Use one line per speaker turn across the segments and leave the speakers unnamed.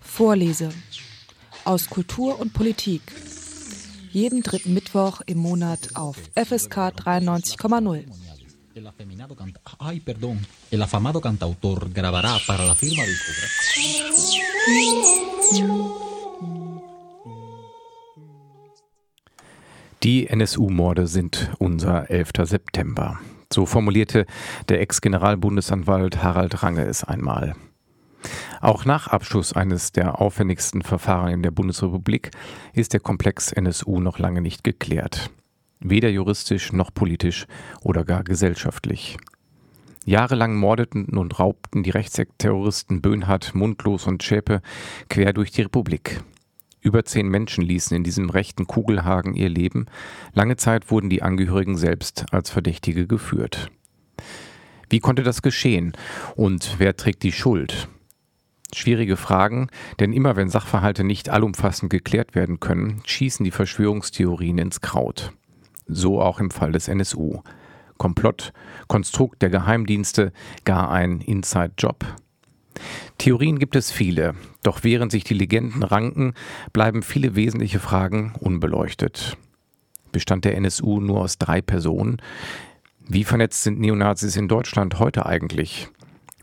Vorlese aus Kultur und Politik. Jeden dritten Mittwoch im Monat auf FSK 93,0. El afeminado canta Ay, perdón. El afamado cantautor grabará para la firma discográfica.
Die NSU-Morde sind unser 11. September. So formulierte der Ex-Generalbundesanwalt Harald Range es einmal. Auch nach Abschluss eines der aufwendigsten Verfahren in der Bundesrepublik ist der Komplex NSU noch lange nicht geklärt weder juristisch noch politisch oder gar gesellschaftlich. Jahrelang mordeten und raubten die Rechtsterroristen Böhnhardt, Mundlos und Schäpe quer durch die Republik. Über zehn Menschen ließen in diesem rechten Kugelhagen ihr Leben. Lange Zeit wurden die Angehörigen selbst als Verdächtige geführt. Wie konnte das geschehen? Und wer trägt die Schuld? Schwierige Fragen, denn immer wenn Sachverhalte nicht allumfassend geklärt werden können, schießen die Verschwörungstheorien ins Kraut. So auch im Fall des NSU. Komplott, Konstrukt der Geheimdienste, gar ein Inside-Job. Theorien gibt es viele, doch während sich die Legenden ranken, bleiben viele wesentliche Fragen unbeleuchtet. Bestand der NSU nur aus drei Personen? Wie vernetzt sind Neonazis in Deutschland heute eigentlich?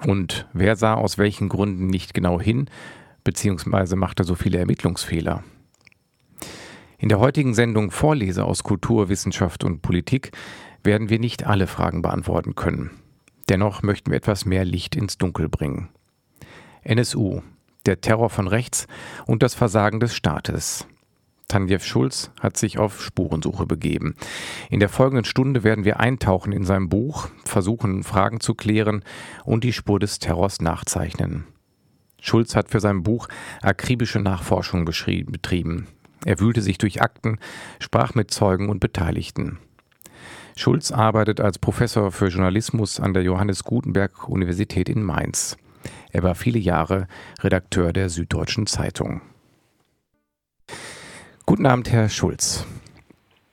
Und wer sah aus welchen Gründen nicht genau hin, beziehungsweise machte so viele Ermittlungsfehler? In der heutigen Sendung Vorlese aus Kultur, Wissenschaft und Politik werden wir nicht alle Fragen beantworten können. Dennoch möchten wir etwas mehr Licht ins Dunkel bringen. NSU, der Terror von rechts und das Versagen des Staates. Tanjev Schulz hat sich auf Spurensuche begeben. In der folgenden Stunde werden wir eintauchen in sein Buch, versuchen Fragen zu klären und die Spur des Terrors nachzeichnen. Schulz hat für sein Buch akribische Nachforschung betrieben. Er wühlte sich durch Akten, sprach mit Zeugen und Beteiligten. Schulz arbeitet als Professor für Journalismus an der Johannes Gutenberg Universität in Mainz. Er war viele Jahre Redakteur der Süddeutschen Zeitung. Guten Abend, Herr Schulz.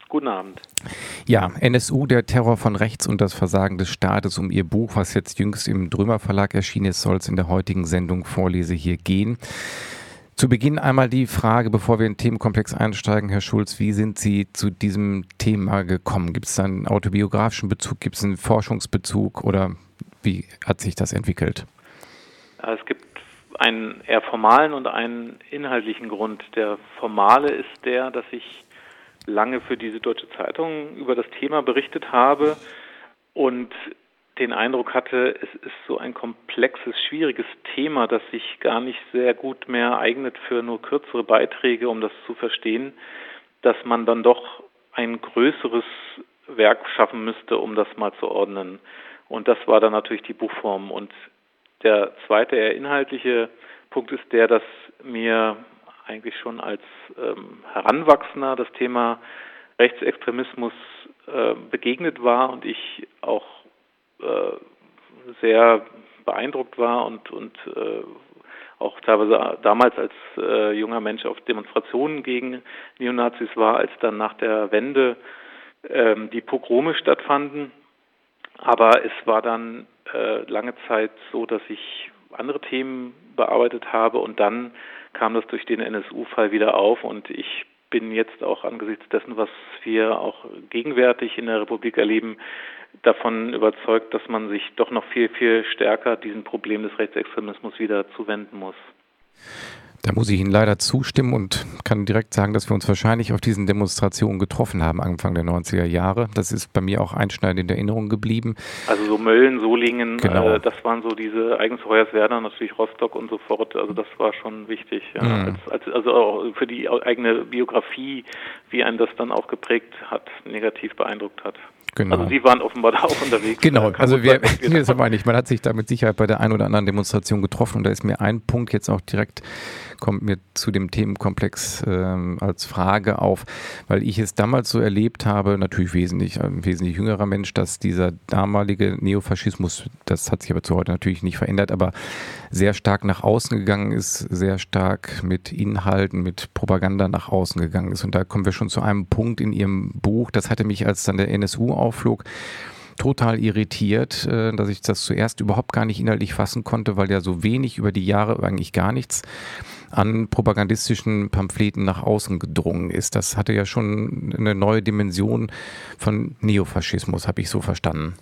Guten Abend.
Ja, NSU, der Terror von rechts und das Versagen des Staates. Um Ihr Buch, was jetzt jüngst im Drömer Verlag erschienen ist, soll es in der heutigen Sendung Vorlese hier gehen. Zu Beginn einmal die Frage, bevor wir in den Themenkomplex einsteigen, Herr Schulz, wie sind Sie zu diesem Thema gekommen? Gibt es einen autobiografischen Bezug, gibt es einen Forschungsbezug oder wie hat sich das entwickelt?
Es gibt einen eher formalen und einen inhaltlichen Grund. Der formale ist der, dass ich lange für diese Deutsche Zeitung über das Thema berichtet habe und den Eindruck hatte, es ist so ein komplexes, schwieriges Thema, das sich gar nicht sehr gut mehr eignet für nur kürzere Beiträge, um das zu verstehen, dass man dann doch ein größeres Werk schaffen müsste, um das mal zu ordnen. Und das war dann natürlich die Buchform. Und der zweite, eher inhaltliche Punkt ist der, dass mir eigentlich schon als ähm, Heranwachsender das Thema Rechtsextremismus äh, begegnet war und ich auch äh, sehr beeindruckt war und, und äh, auch teilweise damals als äh, junger Mensch auf Demonstrationen gegen Neonazis war, als dann nach der Wende ähm, die Pogrome stattfanden. Aber es war dann äh, lange Zeit so, dass ich andere Themen bearbeitet habe und dann kam das durch den NSU-Fall wieder auf und ich bin jetzt auch angesichts dessen, was wir auch gegenwärtig in der Republik erleben, davon überzeugt, dass man sich doch noch viel, viel stärker diesem Problem des Rechtsextremismus wieder zuwenden muss.
Da muss ich Ihnen leider zustimmen und kann direkt sagen, dass wir uns wahrscheinlich auf diesen Demonstrationen getroffen haben, Anfang der 90er Jahre. Das ist bei mir auch einschneidend in Erinnerung geblieben.
Also so Mölln, Solingen, genau. äh, das waren so diese eigens Hoyerswerda, natürlich Rostock und so fort. Also das war schon wichtig. Ja. Mhm. Als, als, also auch für die eigene Biografie, wie einen das dann auch geprägt hat, negativ beeindruckt hat.
Genau.
Also Sie waren offenbar da auch unterwegs.
Genau, also wir, wir das meine ich, man hat sich da mit Sicherheit bei der einen oder anderen Demonstration getroffen und da ist mir ein Punkt jetzt auch direkt kommt mir zu dem Themenkomplex ähm, als Frage auf, weil ich es damals so erlebt habe, natürlich wesentlich, ein wesentlich jüngerer Mensch, dass dieser damalige Neofaschismus, das hat sich aber zu heute natürlich nicht verändert, aber sehr stark nach außen gegangen ist, sehr stark mit Inhalten, mit Propaganda nach außen gegangen ist. Und da kommen wir schon zu einem Punkt in Ihrem Buch, das hatte mich, als dann der NSU aufflog, total irritiert, äh, dass ich das zuerst überhaupt gar nicht inhaltlich fassen konnte, weil ja so wenig über die Jahre eigentlich gar nichts an propagandistischen Pamphleten nach außen gedrungen ist. Das hatte ja schon eine neue Dimension von Neofaschismus, habe ich so verstanden.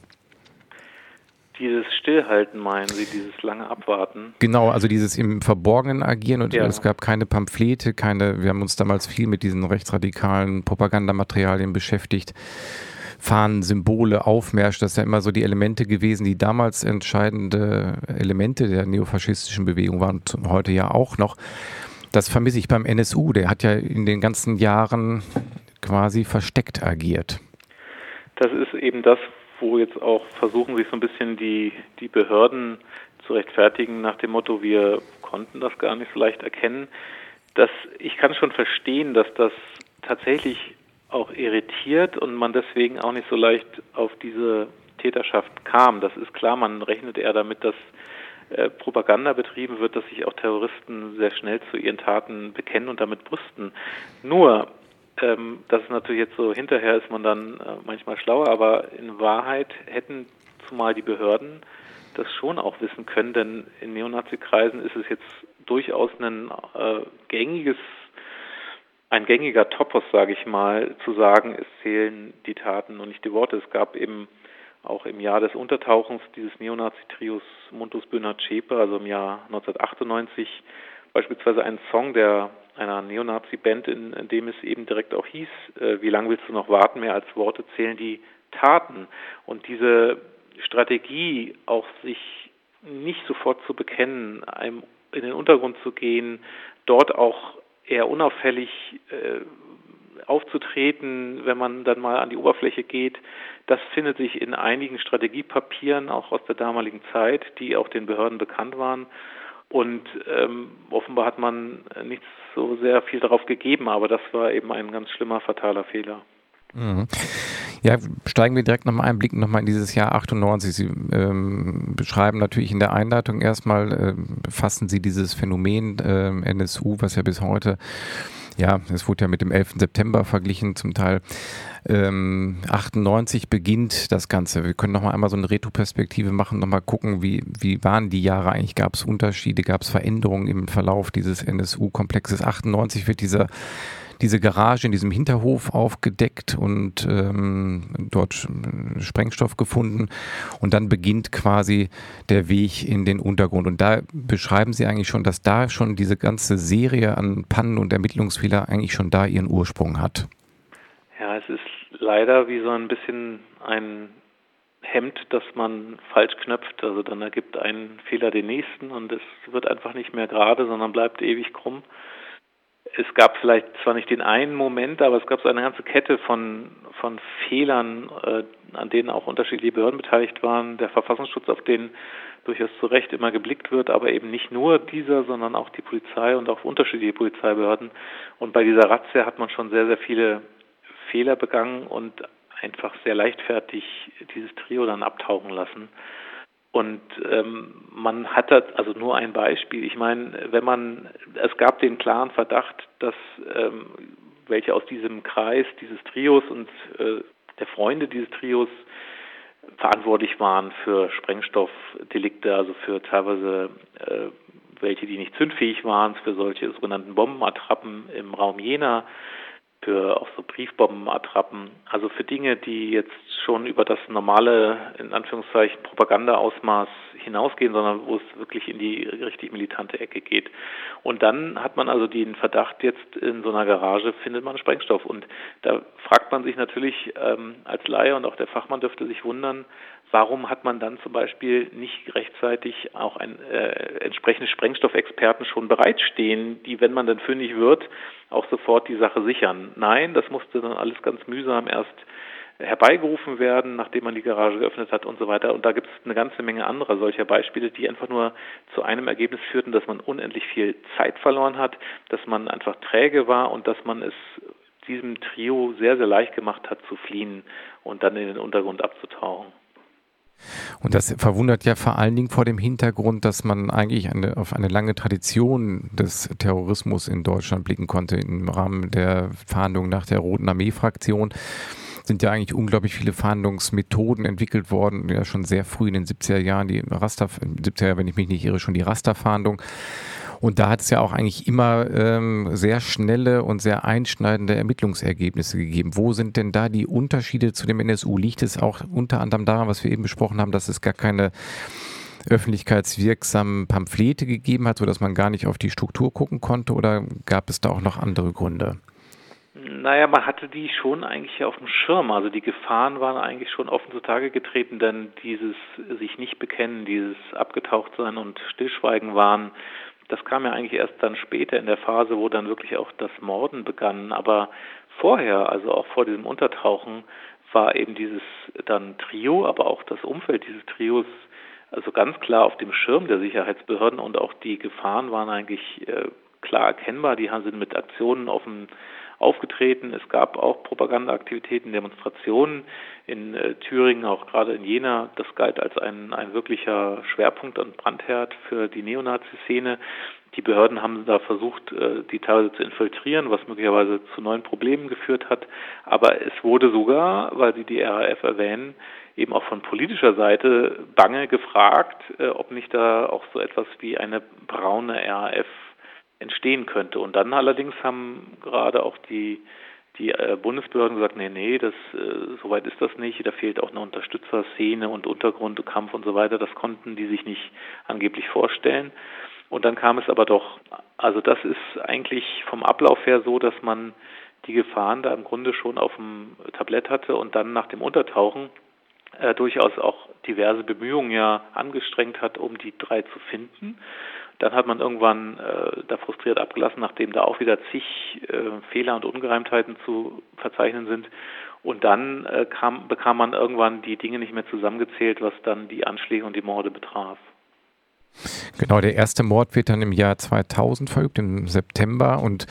Dieses Stillhalten meinen Sie, dieses lange Abwarten?
Genau, also dieses im Verborgenen agieren und ja. es gab keine Pamphlete, keine, wir haben uns damals viel mit diesen rechtsradikalen Propagandamaterialien beschäftigt. Fahnen, Symbole, das sind ja immer so die Elemente gewesen, die damals entscheidende Elemente der neofaschistischen Bewegung waren und heute ja auch noch. Das vermisse ich beim NSU, der hat ja in den ganzen Jahren quasi versteckt agiert.
Das ist eben das, wo jetzt auch versuchen sich so ein bisschen die, die Behörden zu rechtfertigen nach dem Motto, wir konnten das gar nicht so leicht erkennen. Das, ich kann schon verstehen, dass das tatsächlich auch irritiert und man deswegen auch nicht so leicht auf diese Täterschaft kam. Das ist klar, man rechnet eher damit, dass äh, Propaganda betrieben wird, dass sich auch Terroristen sehr schnell zu ihren Taten bekennen und damit brüsten. Nur ähm, das ist natürlich jetzt so, hinterher ist man dann äh, manchmal schlauer, aber in Wahrheit hätten zumal die Behörden das schon auch wissen können, denn in Neonazi-Kreisen ist es jetzt durchaus ein äh, gängiges, ein gängiger Topos, sage ich mal, zu sagen, es zählen die Taten und nicht die Worte. Es gab eben auch im Jahr des Untertauchens dieses Neonazi-Trios Muntus Böhner Zschäpe, also im Jahr 1998, beispielsweise einen Song, der einer Neonazi-Band, in, in, dem es eben direkt auch hieß, äh, wie lange willst du noch warten, mehr als Worte zählen die Taten. Und diese Strategie, auch sich nicht sofort zu bekennen, einem in den Untergrund zu gehen, dort auch eher unauffällig äh, aufzutreten, wenn man dann mal an die Oberfläche geht, das findet sich in einigen Strategiepapieren, auch aus der damaligen Zeit, die auch den Behörden bekannt waren. Und ähm, offenbar hat man nicht so sehr viel darauf gegeben, aber das war eben ein ganz schlimmer, fataler Fehler.
Mhm. Ja, steigen wir direkt nochmal ein, blicken nochmal in dieses Jahr 98. Sie ähm, beschreiben natürlich in der Einleitung erstmal, äh, fassen Sie dieses Phänomen äh, NSU, was ja bis heute ja, es wurde ja mit dem 11. September verglichen zum Teil. Ähm, 98 beginnt das Ganze. Wir können noch mal einmal so eine Retroperspektive machen, noch mal gucken, wie, wie waren die Jahre eigentlich? Gab es Unterschiede, gab es Veränderungen im Verlauf dieses NSU-Komplexes? 98 wird dieser diese Garage in diesem Hinterhof aufgedeckt und ähm, dort Sprengstoff gefunden. Und dann beginnt quasi der Weg in den Untergrund. Und da beschreiben Sie eigentlich schon, dass da schon diese ganze Serie an Pannen und Ermittlungsfehler eigentlich schon da ihren Ursprung hat.
Ja, es ist leider wie so ein bisschen ein Hemd, das man falsch knöpft. Also dann ergibt ein Fehler den nächsten und es wird einfach nicht mehr gerade, sondern bleibt ewig krumm es gab vielleicht zwar nicht den einen Moment, aber es gab so eine ganze Kette von, von Fehlern, äh, an denen auch unterschiedliche Behörden beteiligt waren. Der Verfassungsschutz, auf den durchaus zu Recht immer geblickt wird, aber eben nicht nur dieser, sondern auch die Polizei und auch unterschiedliche Polizeibehörden. Und bei dieser Razzia hat man schon sehr, sehr viele Fehler begangen und einfach sehr leichtfertig dieses Trio dann abtauchen lassen. Und ähm, man hat das, also nur ein Beispiel. Ich meine, wenn man, es gab den klaren Verdacht, dass ähm, welche aus diesem Kreis dieses Trios und äh, der Freunde dieses Trios verantwortlich waren für Sprengstoffdelikte, also für teilweise äh, welche, die nicht zündfähig waren, für solche sogenannten Bombenattrappen im Raum Jena, für auch so Briefbombenattrappen, also für Dinge, die jetzt schon über das normale, in Anführungszeichen, Propaganda-Ausmaß hinausgehen, sondern wo es wirklich in die richtig militante Ecke geht. Und dann hat man also den Verdacht, jetzt in so einer Garage findet man Sprengstoff. Und da fragt man sich natürlich ähm, als Laie und auch der Fachmann dürfte sich wundern, warum hat man dann zum Beispiel nicht rechtzeitig auch ein, äh, entsprechende Sprengstoffexperten schon bereitstehen, die, wenn man dann fündig wird, auch sofort die Sache sichern? Nein, das musste dann alles ganz mühsam erst herbeigerufen werden, nachdem man die Garage geöffnet hat und so weiter. Und da gibt es eine ganze Menge anderer solcher Beispiele, die einfach nur zu einem Ergebnis führten, dass man unendlich viel Zeit verloren hat, dass man einfach träge war und dass man es diesem Trio sehr, sehr leicht gemacht hat zu fliehen und dann in den Untergrund abzutauchen.
Und das verwundert ja vor allen Dingen vor dem Hintergrund, dass man eigentlich eine, auf eine lange Tradition des Terrorismus in Deutschland blicken konnte im Rahmen der Fahndung nach der Roten Armee-Fraktion sind ja eigentlich unglaublich viele Fahndungsmethoden entwickelt worden, ja schon sehr früh in den 70er Jahren, die Raster, 70er, wenn ich mich nicht irre, schon die Rasterfahndung. Und da hat es ja auch eigentlich immer ähm, sehr schnelle und sehr einschneidende Ermittlungsergebnisse gegeben. Wo sind denn da die Unterschiede zu dem NSU? Liegt es auch unter anderem daran, was wir eben besprochen haben, dass es gar keine öffentlichkeitswirksamen Pamphlete gegeben hat, sodass man gar nicht auf die Struktur gucken konnte? Oder gab es da auch noch andere Gründe?
Naja, man hatte die schon eigentlich auf dem Schirm. Also die Gefahren waren eigentlich schon offen zutage getreten, denn dieses sich nicht bekennen, dieses Abgetauchtsein und Stillschweigen waren, das kam ja eigentlich erst dann später in der Phase, wo dann wirklich auch das Morden begann. Aber vorher, also auch vor diesem Untertauchen, war eben dieses dann Trio, aber auch das Umfeld dieses Trios also ganz klar auf dem Schirm der Sicherheitsbehörden und auch die Gefahren waren eigentlich äh, klar erkennbar. Die sind mit Aktionen offen aufgetreten. Es gab auch Propagandaaktivitäten, Demonstrationen in äh, Thüringen, auch gerade in Jena. Das galt als ein, ein wirklicher Schwerpunkt und Brandherd für die Neonazi-Szene. Die Behörden haben da versucht, äh, die teilweise zu infiltrieren, was möglicherweise zu neuen Problemen geführt hat. Aber es wurde sogar, weil Sie die RAF erwähnen, eben auch von politischer Seite bange gefragt, äh, ob nicht da auch so etwas wie eine braune RAF entstehen könnte. Und dann allerdings haben gerade auch die die äh, Bundesbehörden gesagt, nee, nee, das äh, soweit ist das nicht. Da fehlt auch eine Unterstützerszene und Untergrundkampf und so weiter. Das konnten die sich nicht angeblich vorstellen. Und dann kam es aber doch. Also das ist eigentlich vom Ablauf her so, dass man die Gefahren da im Grunde schon auf dem Tablett hatte und dann nach dem Untertauchen äh, durchaus auch diverse Bemühungen ja angestrengt hat, um die drei zu finden. Dann hat man irgendwann äh, da frustriert abgelassen, nachdem da auch wieder zig äh, Fehler und Ungereimtheiten zu verzeichnen sind. Und dann äh, kam, bekam man irgendwann die Dinge nicht mehr zusammengezählt, was dann die Anschläge und die Morde betraf.
Genau, der erste Mord wird dann im Jahr 2000 verübt, im September. Und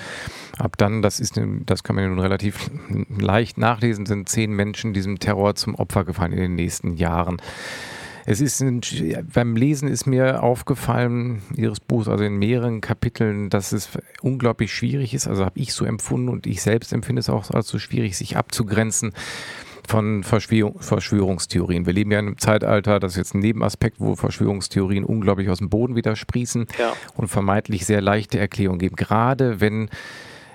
ab dann, das ist, das kann man nun relativ leicht nachlesen, sind zehn Menschen diesem Terror zum Opfer gefallen in den nächsten Jahren. Es ist ein, beim Lesen ist mir aufgefallen, Ihres Buchs, also in mehreren Kapiteln, dass es unglaublich schwierig ist. Also habe ich so empfunden und ich selbst empfinde es auch als so schwierig, sich abzugrenzen von Verschwörung, Verschwörungstheorien. Wir leben ja in einem Zeitalter, das ist jetzt ein Nebenaspekt, wo Verschwörungstheorien unglaublich aus dem Boden wieder sprießen ja. und vermeintlich sehr leichte Erklärungen geben. Gerade wenn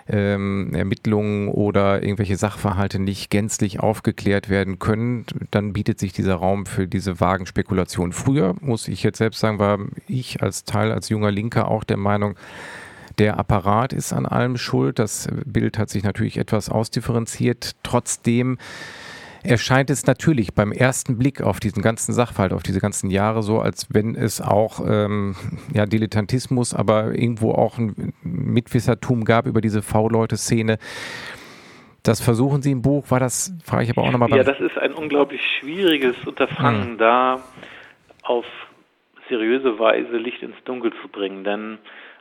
ähm, Ermittlungen oder irgendwelche Sachverhalte nicht gänzlich aufgeklärt werden können, dann bietet sich dieser Raum für diese vagen Spekulationen. Früher, muss ich jetzt selbst sagen, war ich als Teil, als junger Linker auch der Meinung, der Apparat ist an allem schuld. Das Bild hat sich natürlich etwas ausdifferenziert. Trotzdem erscheint es natürlich beim ersten Blick auf diesen ganzen Sachverhalt, auf diese ganzen Jahre so, als wenn es auch ähm, ja, Dilettantismus, aber irgendwo auch ein Mitwissertum gab über diese V-Leute-Szene. Das versuchen Sie im Buch, war das, frage ich aber auch nochmal.
Ja, das ist ein unglaublich schwieriges Unterfangen, hm. da auf seriöse Weise Licht ins Dunkel zu bringen, denn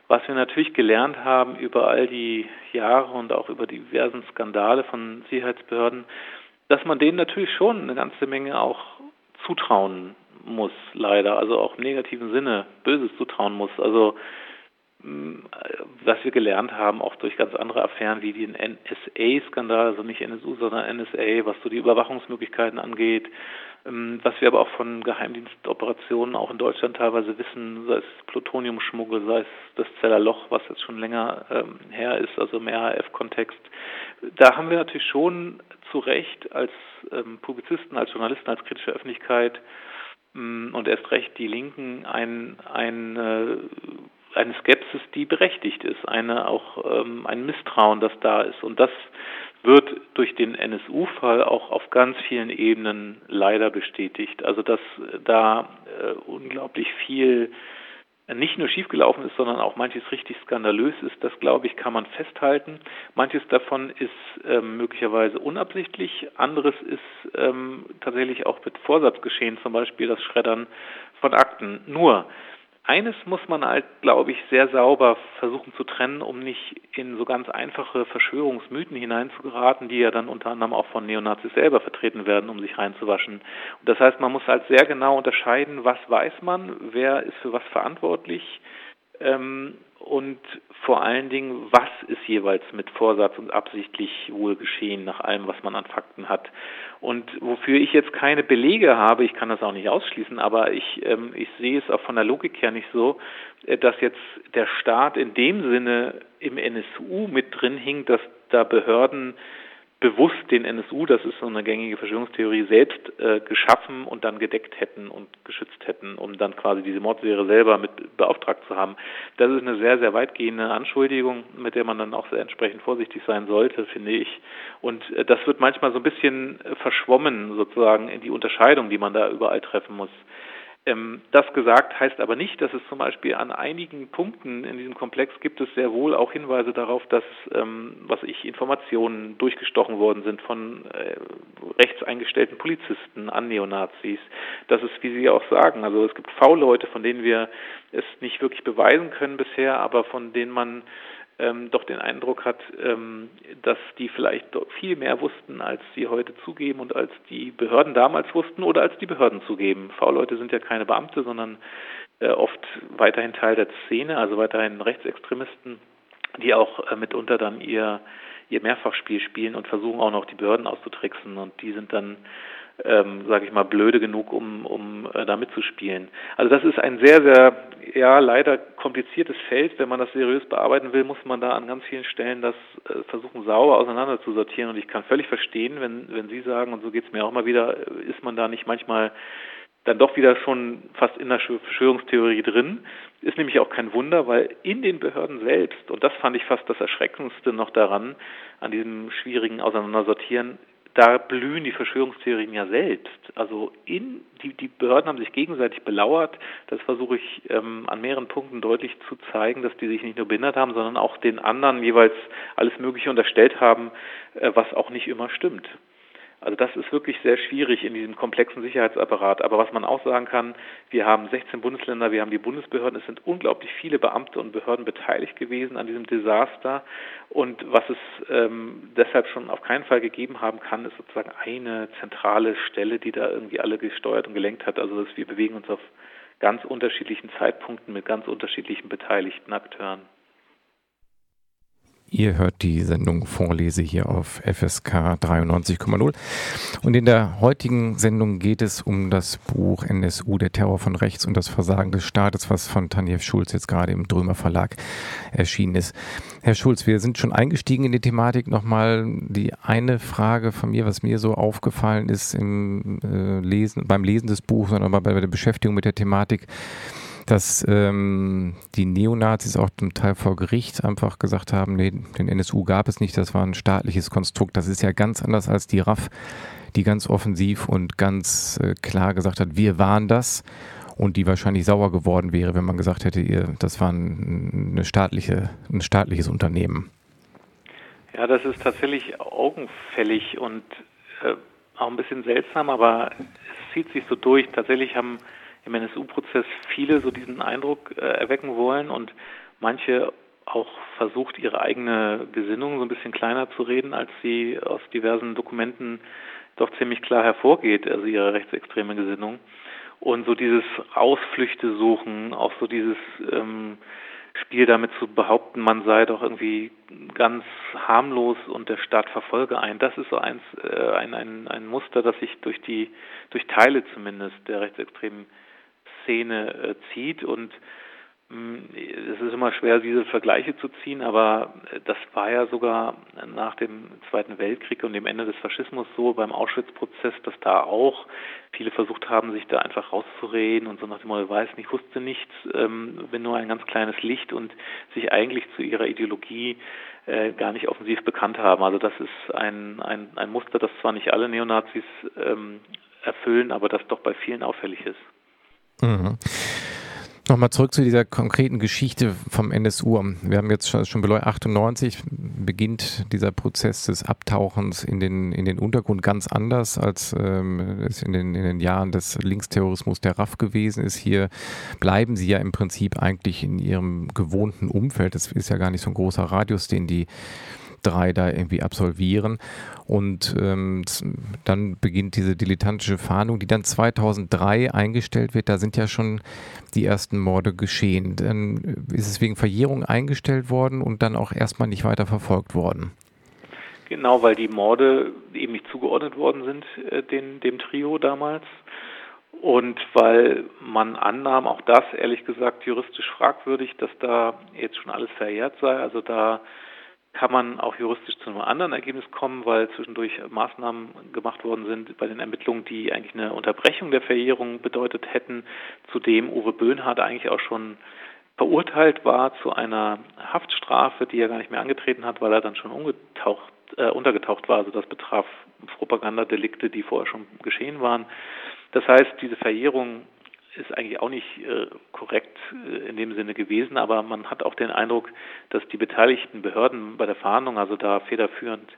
was wir natürlich gelernt haben über all die Jahre und auch über die diversen Skandale von Sicherheitsbehörden, dass man denen natürlich schon eine ganze Menge auch zutrauen muss, leider, also auch im negativen Sinne Böses zutrauen muss. Also mm, was wir gelernt haben, auch durch ganz andere Affären wie den NSA-Skandal, also nicht NSU, sondern NSA, was so die Überwachungsmöglichkeiten angeht, was wir aber auch von Geheimdienstoperationen auch in Deutschland teilweise wissen, sei es Plutoniumschmuggel, sei es das Zeller Loch, was jetzt schon länger ähm, her ist, also im RAF-Kontext. Da haben wir natürlich schon zu Recht als ähm, Publizisten, als Journalisten, als kritische Öffentlichkeit ähm, und erst recht die Linken ein, ein äh, eine Skepsis, die berechtigt ist, eine auch ähm, ein Misstrauen, das da ist. Und das wird durch den NSU-Fall auch auf ganz vielen Ebenen leider bestätigt. Also dass da äh, unglaublich viel nicht nur schiefgelaufen ist, sondern auch manches richtig skandalös ist, das glaube ich, kann man festhalten. Manches davon ist ähm, möglicherweise unabsichtlich, anderes ist ähm, tatsächlich auch mit Vorsatz geschehen, zum Beispiel das Schreddern von Akten. Nur eines muss man halt, glaube ich, sehr sauber versuchen zu trennen, um nicht in so ganz einfache Verschwörungsmythen hineinzugeraten, die ja dann unter anderem auch von Neonazis selber vertreten werden, um sich reinzuwaschen. Und das heißt, man muss halt sehr genau unterscheiden, was weiß man, wer ist für was verantwortlich ähm, und vor allen Dingen, was ist jeweils mit Vorsatz und absichtlich wohl geschehen, nach allem, was man an Fakten hat. Und wofür ich jetzt keine Belege habe, ich kann das auch nicht ausschließen, aber ich, ähm, ich sehe es auch von der Logik her nicht so, äh, dass jetzt der Staat in dem Sinne im NSU mit drin hing, dass da Behörden bewusst den NSU, das ist so eine gängige Verschwörungstheorie, selbst äh, geschaffen und dann gedeckt hätten und geschützt hätten, um dann quasi diese Mordserie selber mit beauftragt zu haben. Das ist eine sehr, sehr weitgehende Anschuldigung, mit der man dann auch sehr entsprechend vorsichtig sein sollte, finde ich. Und äh, das wird manchmal so ein bisschen verschwommen, sozusagen, in die Unterscheidung, die man da überall treffen muss. Ähm, das gesagt heißt aber nicht, dass es zum Beispiel an einigen Punkten in diesem Komplex gibt es sehr wohl auch Hinweise darauf, dass, ähm, was ich, Informationen durchgestochen worden sind von äh, rechts eingestellten Polizisten an Neonazis. Das ist, wie Sie auch sagen, also es gibt V-Leute, von denen wir es nicht wirklich beweisen können bisher, aber von denen man ähm, doch den Eindruck hat, ähm, dass die vielleicht viel mehr wussten, als sie heute zugeben und als die Behörden damals wussten oder als die Behörden zugeben. V-Leute sind ja keine Beamte, sondern äh, oft weiterhin Teil der Szene, also weiterhin Rechtsextremisten, die auch äh, mitunter dann ihr ihr Mehrfachspiel spielen und versuchen auch noch die Behörden auszutricksen und die sind dann ähm, sage ich mal, blöde genug, um, um äh, da mitzuspielen. Also das ist ein sehr, sehr, ja, leider kompliziertes Feld. Wenn man das seriös bearbeiten will, muss man da an ganz vielen Stellen das äh, versuchen, sauber auseinander zu sortieren. Und ich kann völlig verstehen, wenn, wenn Sie sagen, und so geht es mir auch mal wieder, äh, ist man da nicht manchmal dann doch wieder schon fast in der Verschwörungstheorie drin. Ist nämlich auch kein Wunder, weil in den Behörden selbst, und das fand ich fast das Erschreckendste noch daran, an diesem schwierigen Auseinandersortieren, da blühen die Verschwörungstheorien ja selbst. Also in die, die Behörden haben sich gegenseitig belauert. Das versuche ich ähm, an mehreren Punkten deutlich zu zeigen, dass die sich nicht nur behindert haben, sondern auch den anderen jeweils alles Mögliche unterstellt haben, äh, was auch nicht immer stimmt. Also das ist wirklich sehr schwierig in diesem komplexen Sicherheitsapparat. Aber was man auch sagen kann, wir haben 16 Bundesländer, wir haben die Bundesbehörden, es sind unglaublich viele Beamte und Behörden beteiligt gewesen an diesem Desaster. Und was es ähm, deshalb schon auf keinen Fall gegeben haben kann, ist sozusagen eine zentrale Stelle, die da irgendwie alle gesteuert und gelenkt hat. Also dass wir bewegen uns auf ganz unterschiedlichen Zeitpunkten mit ganz unterschiedlichen beteiligten Akteuren.
Ihr hört die Sendung Vorlese hier auf FSK 93,0. Und in der heutigen Sendung geht es um das Buch NSU, der Terror von rechts und das Versagen des Staates, was von Tanjev Schulz jetzt gerade im Drömer Verlag erschienen ist. Herr Schulz, wir sind schon eingestiegen in die Thematik. Nochmal die eine Frage von mir, was mir so aufgefallen ist im äh, Lesen, beim Lesen des Buchs, sondern bei der Beschäftigung mit der Thematik dass ähm, die Neonazis auch zum Teil vor Gericht einfach gesagt haben, nee, den NSU gab es nicht, das war ein staatliches Konstrukt. Das ist ja ganz anders als die RAF, die ganz offensiv und ganz äh, klar gesagt hat, wir waren das und die wahrscheinlich sauer geworden wäre, wenn man gesagt hätte, ihr, das war ein, staatliche, ein staatliches Unternehmen.
Ja, das ist tatsächlich augenfällig und äh, auch ein bisschen seltsam, aber es zieht sich so durch. Tatsächlich haben im NSU-Prozess viele so diesen Eindruck äh, erwecken wollen und manche auch versucht, ihre eigene Gesinnung so ein bisschen kleiner zu reden, als sie aus diversen Dokumenten doch ziemlich klar hervorgeht, also ihre rechtsextreme Gesinnung. Und so dieses Ausflüchte suchen, auch so dieses ähm, Spiel damit zu behaupten, man sei doch irgendwie ganz harmlos und der Staat verfolge einen. Das ist so eins, äh, ein, ein, ein Muster, das sich durch die, durch Teile zumindest der rechtsextremen Szene äh, zieht und mm, es ist immer schwer, diese Vergleiche zu ziehen, aber äh, das war ja sogar nach dem Zweiten Weltkrieg und dem Ende des Faschismus so beim Auschwitz-Prozess, dass da auch viele versucht haben, sich da einfach rauszureden und so nach dem Motto, weiß nicht, wusste nichts, ähm, bin nur ein ganz kleines Licht und sich eigentlich zu ihrer Ideologie äh, gar nicht offensiv bekannt haben. Also das ist ein, ein, ein Muster, das zwar nicht alle Neonazis ähm, erfüllen, aber das doch bei vielen auffällig ist.
Mhm. Nochmal zurück zu dieser konkreten Geschichte vom NSU. Wir haben jetzt schon beleuchtet, 98 beginnt dieser Prozess des Abtauchens in den, in den Untergrund ganz anders, als ähm, es in den, in den Jahren des Linksterrorismus der RAF gewesen ist. Hier bleiben sie ja im Prinzip eigentlich in ihrem gewohnten Umfeld. Das ist ja gar nicht so ein großer Radius, den die drei da irgendwie absolvieren. Und ähm, dann beginnt diese dilettantische Fahndung, die dann 2003 eingestellt wird. Da sind ja schon die ersten Morde geschehen. Dann ist es wegen Verjährung eingestellt worden und dann auch erstmal nicht weiter verfolgt worden.
Genau, weil die Morde eben nicht zugeordnet worden sind, äh, den, dem Trio damals. Und weil man annahm, auch das ehrlich gesagt juristisch fragwürdig, dass da jetzt schon alles verjährt sei. Also da kann man auch juristisch zu einem anderen Ergebnis kommen, weil zwischendurch Maßnahmen gemacht worden sind bei den Ermittlungen, die eigentlich eine Unterbrechung der Verjährung bedeutet hätten, zudem Uwe Böhnhardt eigentlich auch schon verurteilt war zu einer Haftstrafe, die er gar nicht mehr angetreten hat, weil er dann schon umgetaucht äh, untergetaucht war. Also das betraf Propagandadelikte, die vorher schon geschehen waren. Das heißt, diese Verjährung ist eigentlich auch nicht äh, korrekt äh, in dem Sinne gewesen, aber man hat auch den Eindruck, dass die beteiligten Behörden bei der Fahndung, also da federführend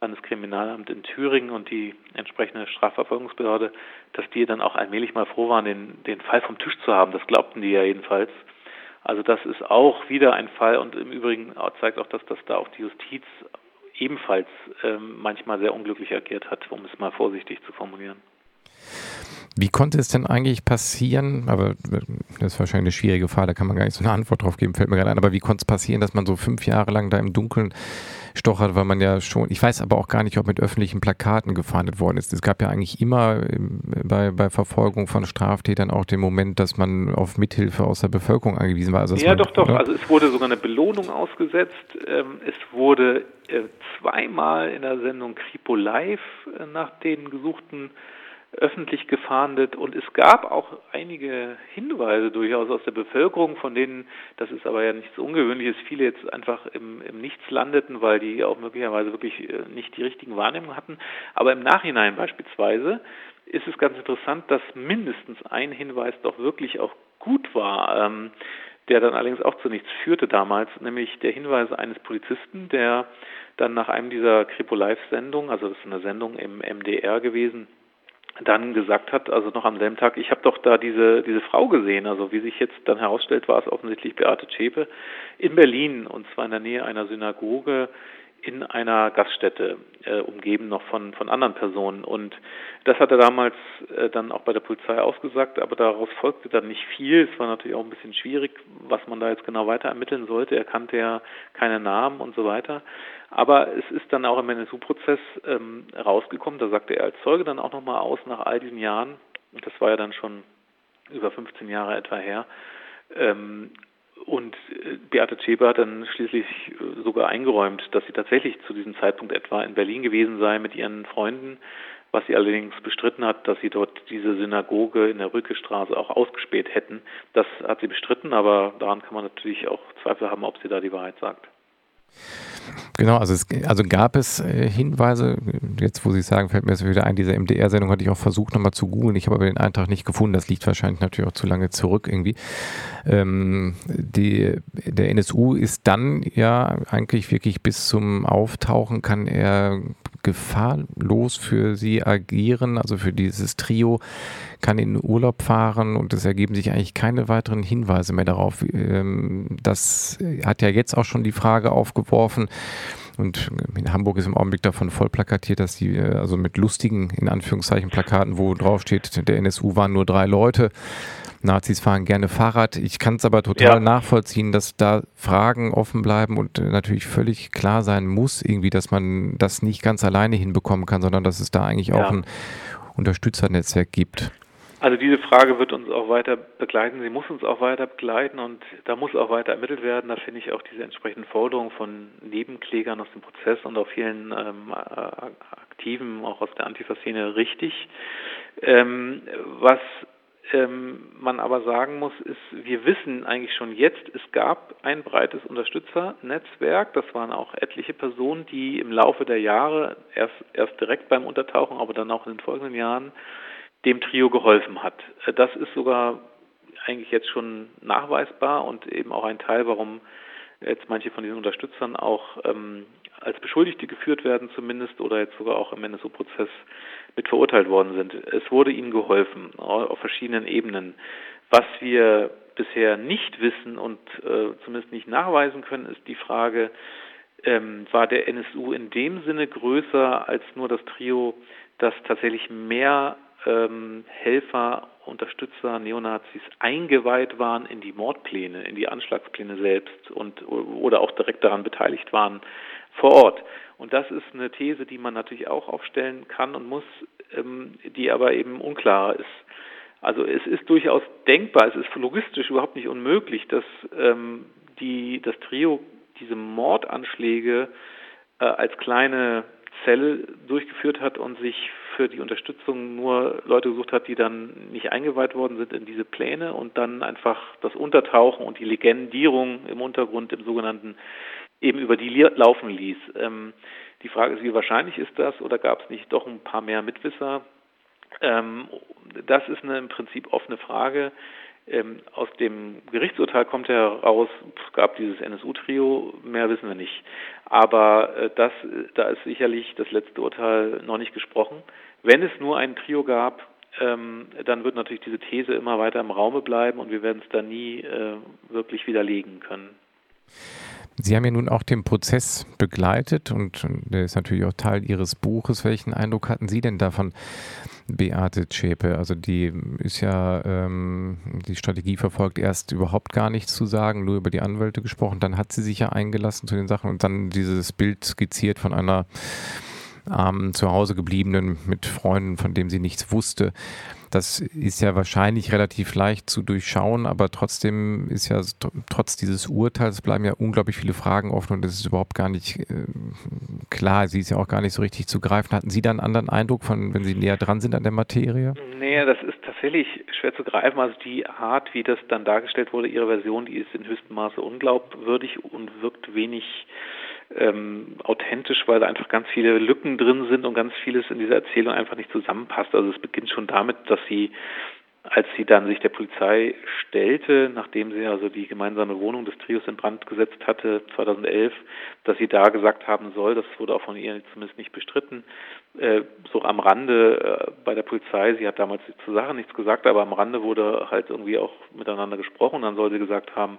Landeskriminalamt in Thüringen und die entsprechende Strafverfolgungsbehörde, dass die dann auch allmählich mal froh waren, den, den Fall vom Tisch zu haben. Das glaubten die ja jedenfalls. Also das ist auch wieder ein Fall und im Übrigen zeigt auch das, dass da auch die Justiz ebenfalls ähm, manchmal sehr unglücklich agiert hat, um es mal vorsichtig zu formulieren.
Wie konnte es denn eigentlich passieren, aber das ist wahrscheinlich eine schwierige Frage, da kann man gar nicht so eine Antwort drauf geben, fällt mir gerade ein, aber wie konnte es passieren, dass man so fünf Jahre lang da im Dunkeln stochert, weil man ja schon, ich weiß aber auch gar nicht, ob mit öffentlichen Plakaten gefahndet worden ist. Es gab ja eigentlich immer bei, bei Verfolgung von Straftätern auch den Moment, dass man auf Mithilfe aus der Bevölkerung angewiesen war.
Also ja, man, doch, doch. Oder? Also es wurde sogar eine Belohnung ausgesetzt. Ähm, es wurde äh, zweimal in der Sendung Kripo Live äh, nach den gesuchten öffentlich gefahndet und es gab auch einige Hinweise durchaus aus der Bevölkerung, von denen, das ist aber ja nichts Ungewöhnliches, viele jetzt einfach im, im Nichts landeten, weil die auch möglicherweise wirklich äh, nicht die richtigen Wahrnehmungen hatten. Aber im Nachhinein beispielsweise ist es ganz interessant, dass mindestens ein Hinweis doch wirklich auch gut war. Ähm, der dann allerdings auch zu nichts führte damals, nämlich der Hinweis eines Polizisten, der dann nach einem dieser Kripo Live-Sendungen, also das ist eine Sendung im MDR gewesen, dann gesagt hat, also noch am selben Tag, ich habe doch da diese, diese Frau gesehen, also wie sich jetzt dann herausstellt, war es offensichtlich Beate Zschäpe in Berlin und zwar in der Nähe einer Synagoge in einer Gaststätte, äh, umgeben noch von, von anderen Personen. Und das hat er damals äh, dann auch bei der Polizei ausgesagt, aber daraus folgte dann nicht viel. Es war natürlich auch ein bisschen schwierig, was man da jetzt genau weiter ermitteln sollte. Er kannte ja keine Namen und so weiter. Aber es ist dann auch im NSU-Prozess ähm, rausgekommen, da sagte er als Zeuge dann auch nochmal aus nach all diesen Jahren, und das war ja dann schon über 15 Jahre etwa her, ähm, und äh, Beate Zschäpe hat dann schließlich äh, sogar eingeräumt, dass sie tatsächlich zu diesem Zeitpunkt etwa in Berlin gewesen sei mit ihren Freunden, was sie allerdings bestritten hat, dass sie dort diese Synagoge in der Rückestraße auch ausgespäht hätten. Das hat sie bestritten, aber daran kann man natürlich auch Zweifel haben, ob sie da die Wahrheit sagt.
Genau, also, es, also gab es äh, Hinweise, jetzt wo Sie sagen, fällt mir jetzt wieder ein, diese MDR-Sendung hatte ich auch versucht nochmal zu googeln, ich habe aber den Eintrag nicht gefunden, das liegt wahrscheinlich natürlich auch zu lange zurück irgendwie. Ähm, die, der NSU ist dann ja eigentlich wirklich bis zum Auftauchen, kann er gefahrlos für Sie agieren, also für dieses Trio, kann in Urlaub fahren und es ergeben sich eigentlich keine weiteren Hinweise mehr darauf. Ähm, das hat ja jetzt auch schon die Frage aufgeworfen, und in Hamburg ist im Augenblick davon voll plakatiert, dass die, äh, also mit lustigen, in Anführungszeichen, Plakaten, wo draufsteht, der NSU waren nur drei Leute. Nazis fahren gerne Fahrrad. Ich kann es aber total ja. nachvollziehen, dass da Fragen offen bleiben und äh, natürlich völlig klar sein muss, irgendwie, dass man das nicht ganz alleine hinbekommen kann, sondern dass es da eigentlich ja. auch ein Unterstützernetzwerk gibt.
Also diese Frage wird uns auch weiter begleiten. Sie muss uns auch weiter begleiten und da muss auch weiter ermittelt werden. Da finde ich auch diese entsprechenden Forderungen von Nebenklägern aus dem Prozess und auch vielen ähm, Aktiven, auch aus der Antifa-Szene, richtig. Ähm, was ähm, man aber sagen muss, ist, wir wissen eigentlich schon jetzt, es gab ein breites Unterstützernetzwerk. Das waren auch etliche Personen, die im Laufe der Jahre, erst, erst direkt beim Untertauchen, aber dann auch in den folgenden Jahren, dem Trio geholfen hat. Äh, das ist sogar eigentlich jetzt schon nachweisbar und eben auch ein Teil, warum jetzt manche von diesen Unterstützern auch ähm, als Beschuldigte geführt werden zumindest oder jetzt sogar auch im NSU-Prozess mit verurteilt worden sind. Es wurde ihnen geholfen auf verschiedenen Ebenen. Was wir bisher nicht wissen und äh, zumindest nicht nachweisen können, ist die Frage, ähm, war der NSU in dem Sinne größer als nur das Trio, dass tatsächlich mehr ähm, Helfer, Unterstützer, Neonazis eingeweiht waren in die Mordpläne, in die Anschlagspläne selbst und oder auch direkt daran beteiligt waren vor Ort. Und das ist eine These, die man natürlich auch aufstellen kann und muss, ähm, die aber eben unklarer ist. Also es ist durchaus denkbar, es ist logistisch überhaupt nicht unmöglich, dass ähm, die, das Trio diese Mordanschläge äh, als kleine Zelle durchgeführt hat und sich für die Unterstützung nur Leute gesucht hat, die dann nicht eingeweiht worden sind in diese Pläne und dann einfach das Untertauchen und die Legendierung im Untergrund im sogenannten eben über die laufen ließ. Ähm, die Frage ist, wie wahrscheinlich ist das oder gab es nicht doch ein paar mehr Mitwisser? Ähm, das ist eine im Prinzip offene Frage. Ähm, aus dem Gerichtsurteil kommt heraus, es gab dieses NSU-Trio, mehr wissen wir nicht. Aber äh, das, da ist sicherlich das letzte Urteil noch nicht gesprochen. Wenn es nur ein Trio gab, ähm, dann wird natürlich diese These immer weiter im Raume bleiben und wir werden es da nie äh, wirklich widerlegen können.
Sie haben ja nun auch den Prozess begleitet und der ist natürlich auch Teil Ihres Buches. Welchen Eindruck hatten Sie denn davon, Beate Zschäpe? Also die ist ja, ähm, die Strategie verfolgt, erst überhaupt gar nichts zu sagen, nur über die Anwälte gesprochen, dann hat sie sich ja eingelassen zu den Sachen und dann dieses Bild skizziert von einer armen, zu Hause gebliebenen mit Freunden, von dem sie nichts wusste. Das ist ja wahrscheinlich relativ leicht zu durchschauen, aber trotzdem ist ja trotz dieses Urteils bleiben ja unglaublich viele Fragen offen und es ist überhaupt gar nicht äh, klar. Sie ist ja auch gar nicht so richtig zu greifen. Hatten Sie da einen anderen Eindruck von, wenn Sie näher dran sind an der Materie?
Nee, das ist tatsächlich schwer zu greifen. Also die Art, wie das dann dargestellt wurde, Ihre Version, die ist in höchstem Maße unglaubwürdig und wirkt wenig ähm, authentisch, weil da einfach ganz viele Lücken drin sind und ganz vieles in dieser Erzählung einfach nicht zusammenpasst. Also es beginnt schon damit, dass sie als sie dann sich der Polizei stellte, nachdem sie also die gemeinsame Wohnung des Trios in Brand gesetzt hatte, 2011, dass sie da gesagt haben soll, das wurde auch von ihr zumindest nicht bestritten, äh, so am Rande äh, bei der Polizei, sie hat damals zur Sache nichts gesagt, aber am Rande wurde halt irgendwie auch miteinander gesprochen, dann soll sie gesagt haben,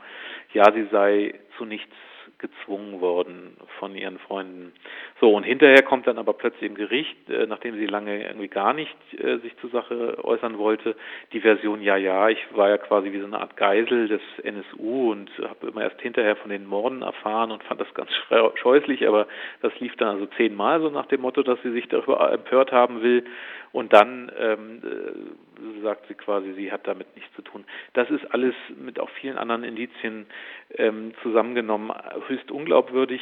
ja, sie sei zu nichts gezwungen worden von ihren Freunden. So, und hinterher kommt dann aber plötzlich im Gericht, äh, nachdem sie lange irgendwie gar nicht äh, sich zur Sache äußern wollte, die Version, ja, ja, ich war ja quasi wie so eine Art Geisel des NSU und habe immer erst hinterher von den Morden erfahren und fand das ganz scheußlich, aber das lief dann also zehnmal so nach dem Motto, dass sie sich darüber empört haben will. Und dann ähm, äh, sagt sie quasi, sie hat damit nichts zu tun. Das ist alles mit auch vielen anderen Indizien ähm, zusammengenommen höchst unglaubwürdig.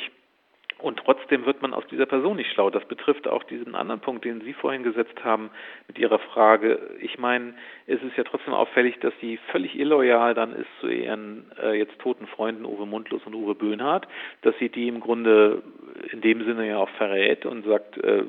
Und trotzdem wird man aus dieser Person nicht schlau. Das betrifft auch diesen anderen Punkt, den Sie vorhin gesetzt haben mit Ihrer Frage. Ich meine, es ist ja trotzdem auffällig, dass sie völlig illoyal dann ist zu ihren äh, jetzt toten Freunden Uwe Mundlos und Uwe Böhnhardt, dass sie die im Grunde in dem Sinne ja auch verrät und sagt, äh,